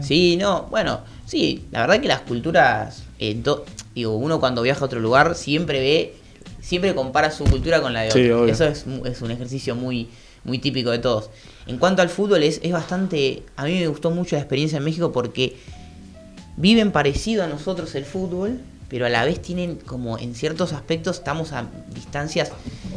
Sí, no, bueno, sí, la verdad que las culturas, eh, do- digo, uno cuando viaja a otro lugar siempre ve, siempre compara su cultura con la de Sí, otro. obvio. Eso es, es un ejercicio muy, muy típico de todos. En cuanto al fútbol, es, es bastante, a mí me gustó mucho la experiencia en México porque viven parecido a nosotros el fútbol, pero a la vez tienen como en ciertos aspectos estamos a distancias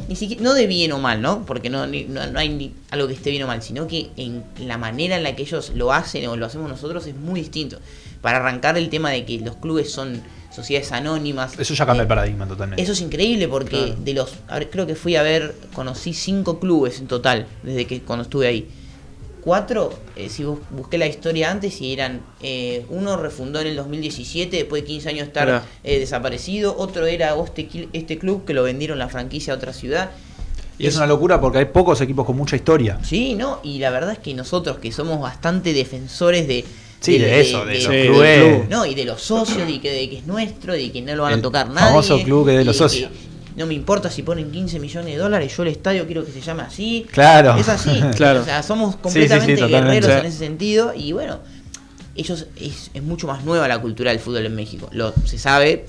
ni siquiera, no de bien o mal, ¿no? Porque no, ni- no, no hay ni algo que esté bien o mal, sino que en la manera en la que ellos lo hacen o lo hacemos nosotros es muy distinto. Para arrancar el tema de que los clubes son sociedades anónimas. Eso ya cambia el paradigma totalmente. Eso es increíble porque Claro. de los, a ver, creo que fui a ver, conocí cinco clubes en total desde que cuando estuve ahí. Cuatro, eh, si bus- busqué la historia antes y eran, eh, uno refundó en el 2017 después de 15 años estar eh, desaparecido, otro era este, este club que lo vendieron la franquicia a otra ciudad. Y es una locura porque hay pocos equipos con mucha historia. Sí, ¿no? Y la verdad es que nosotros que somos bastante defensores de... Sí, de eso, de los del clubes. club, No, y de los socios, de que, de que es nuestro, de que no lo van a tocar nadie. famoso club que es de los y socios. No me importa si ponen 15 millones de dólares, yo el estadio quiero que se llame así. Claro. Es así. Claro. O sea, somos Sí, sí, sí, completamente guerreros en ese sentido. Y bueno, ellos es, es mucho más nueva la cultura del fútbol en México. Lo, se sabe,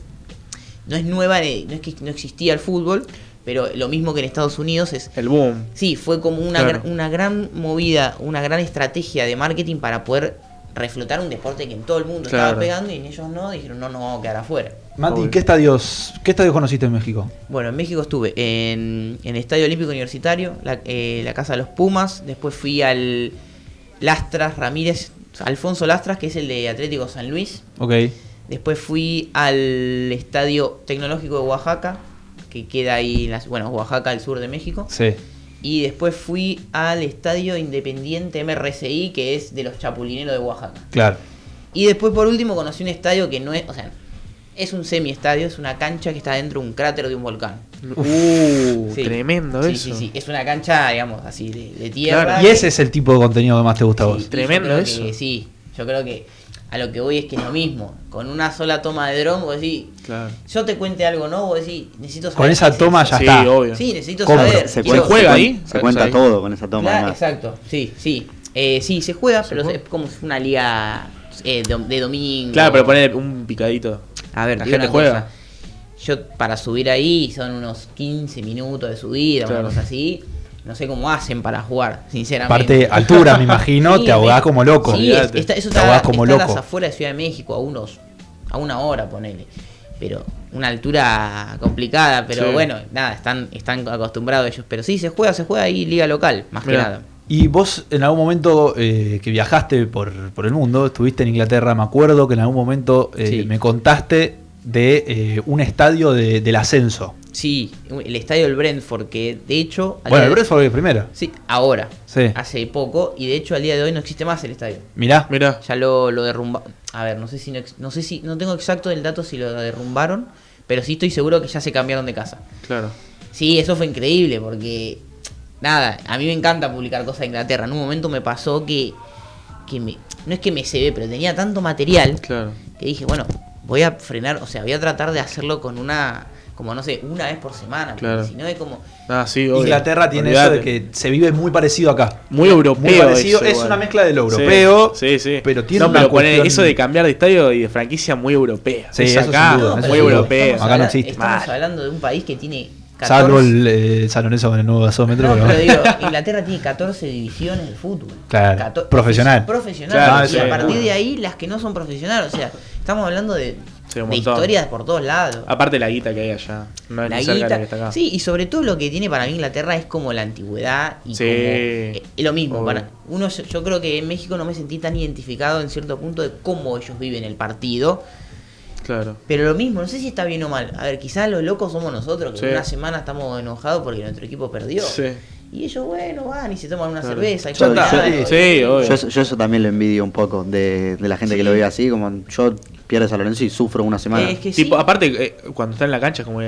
no es nueva, de- no es que no existía el fútbol, pero lo mismo que en Estados Unidos es... El boom. Sí, fue como una, Claro. gra- una gran movida, una gran estrategia de marketing para poder reflotar un deporte que en todo el mundo Claro. estaba pegando y en ellos no, dijeron no, no vamos a quedar afuera. Mati, ¿qué estadios, ¿qué estadios conociste en México? Bueno, en México estuve en, en el Estadio Olímpico Universitario, la, eh, la Casa de los Pumas, después fui al Lastras Ramírez, Alfonso Lastras, que es el de Atlético San Luis, Ok. después fui al Estadio Tecnológico de Oaxaca, que queda ahí, en la, bueno, Oaxaca, al sur de México, Sí. y después fui al Estadio Independiente MRCI, que es de los Chapulineros de Oaxaca. Claro. Y después por último conocí un estadio que no es, o sea, es un semi-estadio, es una cancha que está dentro de un cráter de un volcán. Uh, Sí. tremendo Sí, eso. sí, sí. Es una cancha, digamos, así, de, de tierra. Claro. Y ese es el tipo de contenido que más te gusta a vos. Yo creo que sí, yo creo que a lo que voy es que es lo mismo. Con una sola toma de dron, vos decís, Claro. yo te cuente algo, ¿no? Vos decís, necesito saber. Con esa es toma eso. ya Sí, está. obvio. Sí, necesito Compro. saber. Se, Quiero- cuenta, se cuen- Se cuenta todo con esa toma. Claro, exacto, sí, sí. Eh, sí, se juega, pero es como una liga eh, de, de domingo. Claro, pero poner un picadito. A ver, la gente una juega. cosa. Yo para subir ahí son unos 15 minutos de subida, Claro. una cosa así. No sé cómo hacen para jugar, sinceramente. Parte altura, me imagino, te ahogás como loco. Sí, es- está- eso Te ahogás como está loco. las afueras de Ciudad de México, a unos a una hora, ponele. Pero una altura complicada, pero Sí. bueno, nada, están, están acostumbrados ellos. Pero sí, se juega, se juega ahí liga local, más Mirá. que nada. Y vos en algún momento eh, que viajaste por, por el mundo, estuviste en Inglaterra, me acuerdo que en algún momento eh, me contaste de eh, un estadio de- del ascenso. Sí, el estadio del Brentford, que de hecho... Bueno, el Brentford es primera. Sí, ahora. Sí. Hace poco, y de hecho al día de hoy no existe más el estadio. Mirá. Mirá. Ya lo, lo derrumbaron. A ver, no sé si no, ex- no sé si no tengo exacto el dato si lo derrumbaron, pero sí estoy seguro que ya se cambiaron de casa. Claro. Sí, eso fue increíble porque nada, a mí me encanta publicar cosas de Inglaterra. En un momento me pasó que que me no es que me se ve, pero tenía tanto material Claro. que dije, bueno, voy a frenar, o sea, voy a tratar de hacerlo con una como no sé, una vez por semana, Claro. si no es como Ah, sí. Inglaterra tiene Olvídate. eso de que se vive muy parecido acá. Muy europeo. Muy parecido. eso es igual. una mezcla de lo Sí, europeo, Sí, sí. pero tiene no, una pero cuestión- eso de cambiar de estadio y de franquicia muy europea. Sí, es acá, duda, muy. Estamos, Acá no existe. estamos Mal. hablando de un país que tiene 14 Salvo el eh, San Lorenzo con el nuevo gasómetro. No, pero- pero digo, Inglaterra tiene 14 divisiones de fútbol. Claro, Cato- profesional. Profesional. Claro, y sí. a partir de ahí, las que no son profesionales. O sea, estamos hablando de, Sí, historias por todos lados. Aparte la guita que hay allá. No es La guita. que está acá. Sí, y sobre todo lo que tiene para mí Inglaterra es como la antigüedad y Sí. como. eh, lo mismo. Obvio. Para, uno, yo creo que en México no me sentí tan identificado en cierto punto de cómo ellos viven el partido. Claro. Pero lo mismo, no sé si está bien o mal. A ver, quizás los locos somos nosotros, que Sí. una semana estamos enojados porque nuestro equipo perdió. Sí. Y ellos, bueno, van y se toman una Claro. cerveza. Y Yo, comen yo- algo, y- yo eso- yo eso también lo envidio un poco de, de la gente que lo ve así, como yo pierdo San Lorenzo y sufro una semana. Es que Tipo, aparte, eh, cuando está en la cancha es como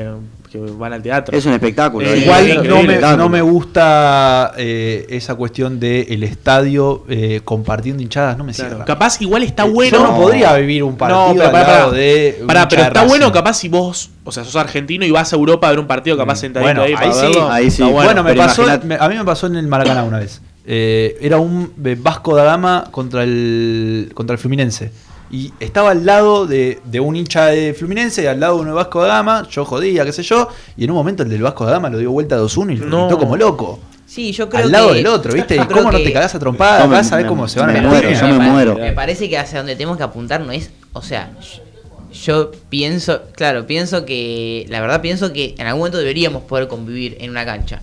que van al teatro. Es un espectáculo. Eh, Igual es no me, no me gusta eh, esa cuestión del el estadio eh, compartiendo hinchadas, no me Claro. cierra. Capaz igual está Yo bueno. no podría vivir un partido pero al pará, lado pará. de hincha pero de está bueno capaz si vos, o sea, sos argentino y vas a Europa a ver un partido capaz sentadito Bueno, ahí, ahí para sí, verlo. ahí sí. Está Bueno, me pasó, me- a mí me pasó en el Maracaná una vez. Eh, era un eh, Vasco da Gama contra el contra el Fluminense. Y estaba al lado de, de un hincha de Fluminense y al lado de uno de Vasco da Gama. Yo jodía, qué sé yo. Y en un momento el del Vasco da Gama lo dio vuelta 2-1 y lo No. gritó como loco. Sí, yo creo Al lado que- del otro, ¿viste? ¿Y cómo no te cagás a trompada? No, Acá sabés me- cómo se van me a muero, yo me muero. Me parece que hacia donde tenemos que apuntar no es. O sea, yo- Yo pienso, claro, pienso que, la verdad pienso que en algún momento deberíamos poder convivir en una cancha.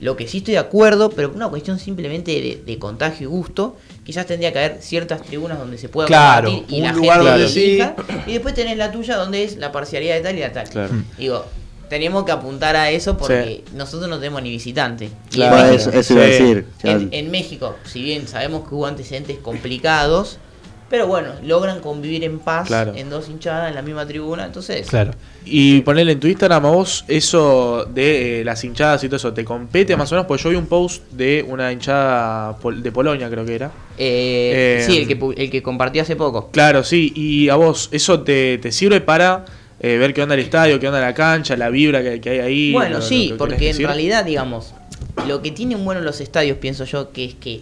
Lo que sí estoy de acuerdo, pero por una cuestión simplemente de, de contagio y gusto, quizás tendría que haber ciertas tribunas donde se pueda Claro, compartir y un la lugar gente donde sí. y después tenés la tuya donde es la parcialidad de tal y la tal. Claro. Digo, tenemos que apuntar a eso porque nosotros no tenemos ni visitante. Y en Claro, México- eso, eso iba a decir. En, en México, si bien sabemos que hubo antecedentes complicados, pero bueno, logran convivir en paz Claro. en dos hinchadas en la misma tribuna, entonces Claro. Y ponerle en tu Instagram a vos eso de eh, las hinchadas y todo eso, ¿te compete más o menos? Porque yo vi un post de una hinchada pol- de Polonia, creo que era. eh, Eh, sí, el que, el que compartí hace poco. Claro, sí, y a vos, ¿eso te, te sirve para eh, ver qué onda el estadio, qué onda la cancha, la vibra que, que hay ahí? Bueno, lo- sí, que porque en realidad, digamos, lo que tienen bueno los estadios, pienso yo, que es que.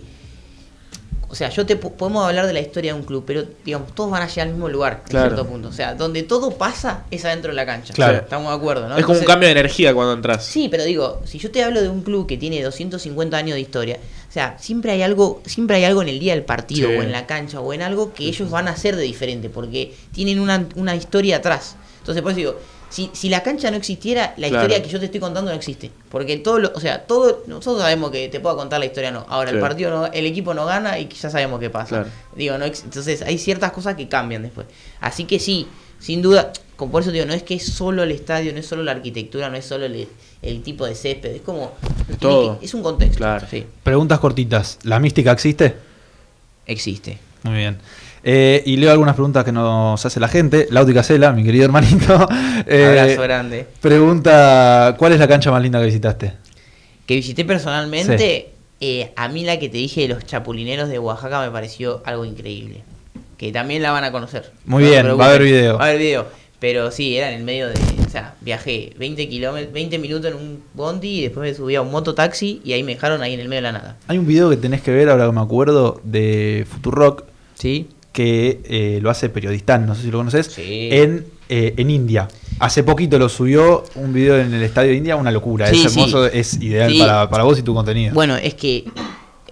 O sea, yo te po- podemos hablar de la historia de un club, pero digamos, todos van a llegar al mismo lugar, en Claro. cierto punto. O sea, donde todo pasa es adentro de la cancha. Claro. Estamos de acuerdo, ¿no? Es como un cambio de energía cuando entras. Sí, pero digo, si yo te hablo de un club que tiene 250 años de historia, o sea, siempre hay algo, siempre hay algo en el día del partido Sí. o en la cancha o en algo que ellos van a hacer de diferente porque tienen una, una historia atrás. Entonces, por eso digo, si, si la cancha no existiera, la Claro. historia que yo te estoy contando no existe. Porque todo lo, o sea, todo, nosotros sabemos que te puedo contar la historia no. Ahora el partido no, el equipo no gana y ya sabemos qué pasa. Claro. Digo, no, ex- entonces hay ciertas cosas que cambian después. Así que sí, sin duda, como por eso digo, no es que es solo el estadio, no es solo la arquitectura, no es solo el, el tipo de césped, es como todo. que- es un contexto. Claro. Sí, Preguntas cortitas. ¿La mística existe? existe. Muy bien. Eh, y leo algunas preguntas que nos hace la gente. Lauti Casela, mi querido hermanito. eh, Abrazo grande. pregunta: ¿Cuál es la cancha más linda que visitaste? Que visité personalmente, eh, a mí la que te dije de los chapulineros de Oaxaca me pareció algo increíble. Que también la van a conocer. Muy No bien, va a haber video. Va a haber video. Pero sí, era en el medio de. O sea, viajé 20 kilómetros, 20 minutos en un bondi y después me subí a un mototaxi y ahí me dejaron ahí en el medio de la nada. Hay un video que tenés que ver, ahora que me acuerdo, de Futurock, ¿Sí? Que eh, lo hace Periodistán, no sé si lo conoces, Sí. en, eh, en India. Hace poquito lo subió un video en el estadio de India, una locura. Sí, es sí. hermoso, es ideal para, para vos y tu contenido. Bueno, es que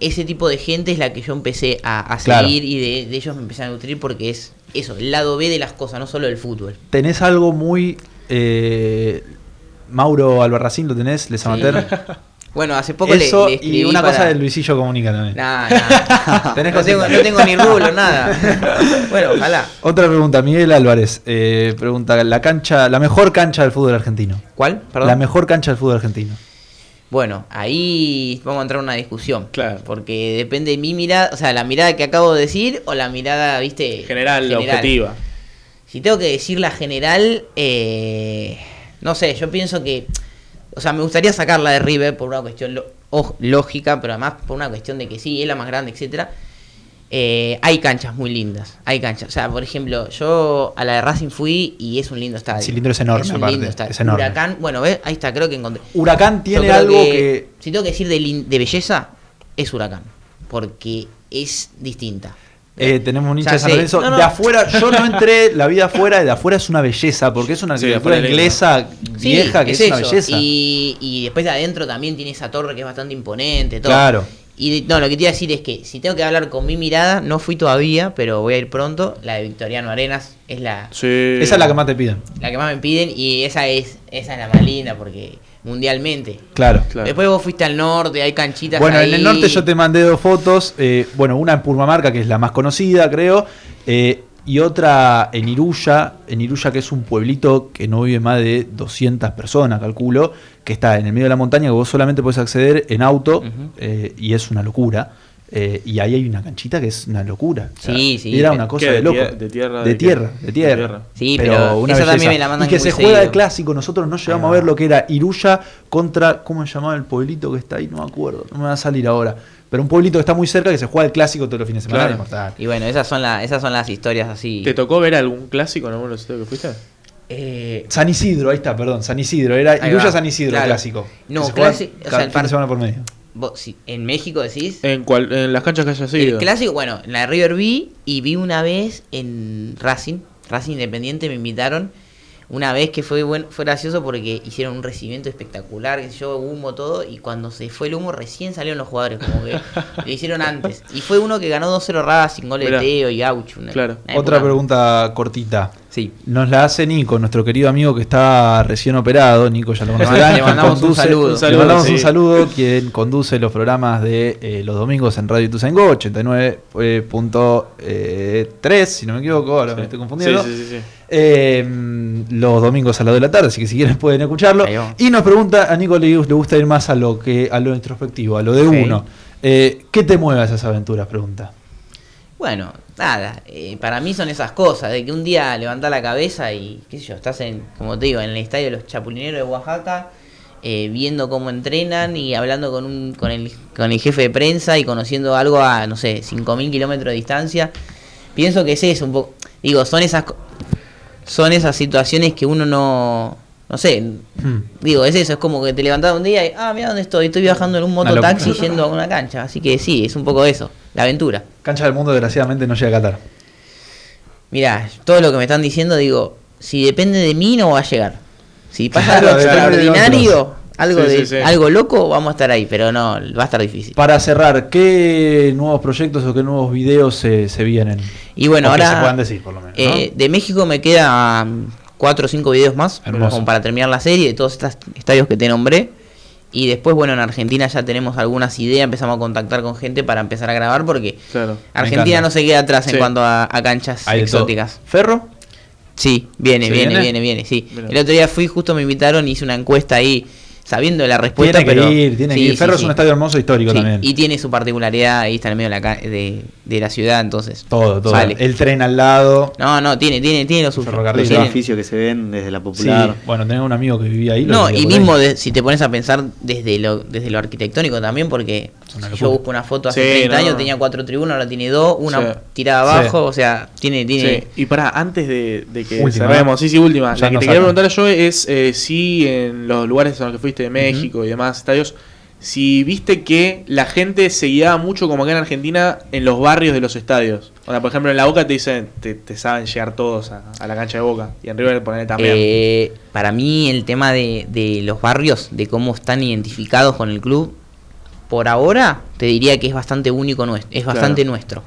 ese tipo de gente es la que yo empecé a, a Claro. seguir y de, de ellos me empecé a nutrir porque es eso, el lado B de las cosas, no solo el fútbol. Tenés algo muy. eh, Mauro Albarracín, ¿lo tenés? Les Amateur. Bueno, hace poco le- Eso le, y escribí una para- cosa del Luisillo Comunica también. Nah, nah. Tenés no, tengo, no tengo ni rulo, nada. bueno, ojalá. Otra pregunta, Miguel Álvarez. eh, pregunta: la cancha, la mejor cancha del fútbol argentino. ¿Cuál? Perdón. La mejor cancha del fútbol argentino. Bueno, ahí vamos a entrar en una discusión. Claro. Porque depende de mi mirada, o sea, la mirada que acabo de decir o la mirada, viste, General, objetiva. Si tengo que decir la general, eh, no sé, yo pienso que, o sea, me gustaría sacarla de River por una cuestión lógica, pero además por una cuestión de que sí, es la más grande, etcétera. Eh, hay canchas muy lindas, hay canchas. O sea, por ejemplo, yo a la de Racing fui y es un lindo estadio. El cilindro es enorme, un aparte, lindo estadio. es enorme. Huracán, bueno, ¿ves? Ahí está, creo que encontré. Huracán tiene algo que. Si tengo que decir de, de belleza, es Huracán. Porque es distinta. Eh, tenemos un hincha Ya de San. Lorenzo. No, no. De afuera, yo no entré la vida afuera, de afuera es una belleza, porque es una arquitectura inglesa Sí, vieja que es, una eso. belleza. Y, y después de adentro también tiene esa torre que es bastante imponente. Todo. Claro. Y no, lo que te iba a decir es que si tengo que hablar con mi mirada, no fui todavía, pero voy a ir pronto. La de Victoriano Arenas es la, Sí. Esa es la que más te piden. la que más me piden y esa es, esa es la más linda porque mundialmente. Claro. Claro. Después vos fuiste al norte, hay canchitas Bueno, ahí. en el norte yo te mandé dos fotos. eh, bueno, una en Purmamarca, que es la más conocida, creo. eh, y otra en Iruya, en Iruya que es un pueblito que no vive más de 200 personas, calculo, que está en el medio de la montaña, que vos solamente puedes acceder en auto eh, y es una locura. Eh, y ahí hay una canchita que es una locura. O sea, Sí, sí, Era una cosa ¿Qué, de de loco. de tierra, De tierra, de De tierra. Sí, pero una esa también belleza. me la mandan Y que se juega el clásico. Nosotros no llegamos a ver lo que era Iruya contra. ¿Cómo se llamaba el pueblito que está ahí? No me acuerdo. No me va a salir ahora. Pero un pueblito que está muy cerca que se juega el clásico todos los fines de semana. Claro. Y bueno, esas son, la, esas son las historias así. ¿Te tocó ver algún clásico en alguno de los sitios que fuiste? Eh, San Isidro, ahí está, perdón. San Isidro. Era Iruya. San Isidro, Claro. clásico. No, clásico- o sea, cada el fin de semana por medio. Vos, si- en México decís. ¿En, cuál, en las canchas que hayas ido? El clásico, bueno, en la de River vi y vi una vez en Racing, Racing Independiente, me invitaron una vez que fue buen, fue gracioso porque hicieron un recibimiento espectacular, que yo, humo, todo, y cuando se fue el humo recién salieron los jugadores, como que lo hicieron antes. Y fue uno que ganó 2-0 Racing, gol de. Teo y Gaucho. una- Claro. una Otra pregunta cortita. Sí. Nos la hace Nico, nuestro querido amigo que está recién operado. Nico ya lo conocerán. Le mandamos un saludo. Le Un saludo, mandamos sí. un saludo, quien conduce los programas de eh, los domingos en Radio Ituzaingó, 89.3, si no me equivoco, ahora me estoy confundiendo. Sí, sí, sí, sí. Eh, los domingos a las 2 de la tarde, así que si quieren pueden escucharlo. Y nos pregunta, a Nico le, le gusta ir más a lo que a lo introspectivo, a lo de uno. Eh, ¿Qué te mueve a esas aventuras? Pregunta. Bueno, nada, eh, para mí son esas cosas, de que un día levantás la cabeza y, qué sé yo, estás en, como te digo, en el estadio de los Chapulineros de Oaxaca, eh, viendo cómo entrenan y hablando con, un, con, el, con el jefe de prensa y conociendo algo a, no sé, 5.000 kilómetros de distancia. Pienso que es eso, un poco, digo, son esas, son esas situaciones que uno no, no sé, Hmm. digo, es eso, es como que te levantás un día y, ah, mira dónde estoy, estoy viajando en un mototaxi yendo a una cancha, así que sí, es un poco eso, la aventura. Cancha del Mundo, desgraciadamente, no llega a Qatar. Mirá, todo lo que me están diciendo, digo, si depende de mí no va a llegar. Si pasa Claro, algo extraordinario, algo Sí, de sí, sí. algo loco, vamos a estar ahí, pero no, va a estar difícil. Para cerrar, ¿qué nuevos proyectos o qué nuevos videos se, se vienen? Y bueno, O que ahora se puedan decir, por lo menos. ¿no? eh, de México me quedan cuatro o cinco videos más, Hermoso. como para terminar la serie de todos estos estadios que te nombré. Y después, bueno, en Argentina ya tenemos algunas ideas, empezamos a contactar con gente para empezar a grabar porque Claro. Argentina no se queda atrás en Sí. cuanto a, a canchas Hay de todo. exóticas. ¿Ferro? Sí, viene, ¿Se viene, viene? viene, viene, sí. El otro día fui, justo me invitaron, hice una encuesta ahí, sabiendo la respuesta. Tiene que pero- ir, tiene Sí, que ir. sí, Ferro es sí. un estadio hermoso histórico Sí, también. Y tiene su particularidad, ahí está en el medio de la, ca- de, de la ciudad, entonces. Todo, todo. Sale. El tren al lado. No, no, tiene, tiene, tiene lo suyo. Ferrocarril. Los edificios que se ven desde la Sí, popular. bueno, tengo un amigo que vivía ahí. No, y mismo de- si te pones a pensar desde lo, desde lo arquitectónico también, porque si yo busco una foto hace Sí, 30 no. años, tenía cuatro tribunas, ahora tiene dos, una Sí. tirada abajo, Sí. o sea, tiene, tiene. Sí, y para antes de, de que Última, cerremos, sí, sí, última. Ya La que te quería preguntar yo es eh, si en los lugares a los que fuiste de México y demás estadios, si viste que la gente se guiaba mucho como acá en Argentina en los barrios de los estadios. O sea, por ejemplo, en la Boca te dicen, te, te saben llegar todos a, a la cancha de Boca. Y en River poner también. Eh, para mí el tema de, de los barrios, de cómo están identificados con el club, por ahora te diría que es bastante único nuestro, es bastante Claro. nuestro.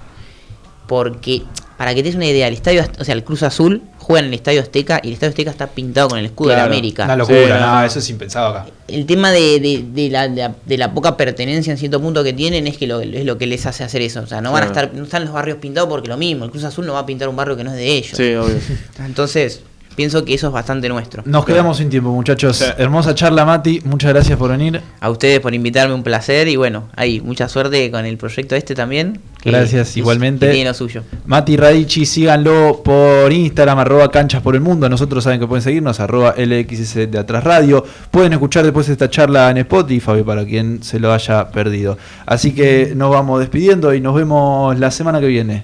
Porque, para que te des una idea, el estadio, o sea, el Cruz Azul juega en el Estadio Azteca y el Estadio Azteca está pintado con el escudo de la América. Una locura, Sí, no, no. eso es impensado acá. El tema de, de- de la, de, la, de la poca pertenencia en cierto punto que tienen es que lo, es lo que les hace hacer eso. O sea, no van a estar, no están los barrios pintados porque lo mismo, el Cruz Azul no va a pintar un barrio que no es de ellos. Sí, obvio. Entonces, pienso que eso es bastante nuestro. Nos quedamos sin tiempo, muchachos. Sí. Hermosa charla, Mati. Muchas gracias por venir. A ustedes por invitarme, un placer y bueno, ahí, mucha suerte con el proyecto este también. Gracias, es- igualmente. que tiene lo suyo. Mati Radici, síganlo por Instagram, arroba canchas por el mundo. Nosotros saben que pueden seguirnos, arroba LXS de Atrás Radio. Pueden escuchar después esta charla en Spotify para quien se lo haya perdido. Así que nos vamos despidiendo y nos vemos la semana que viene.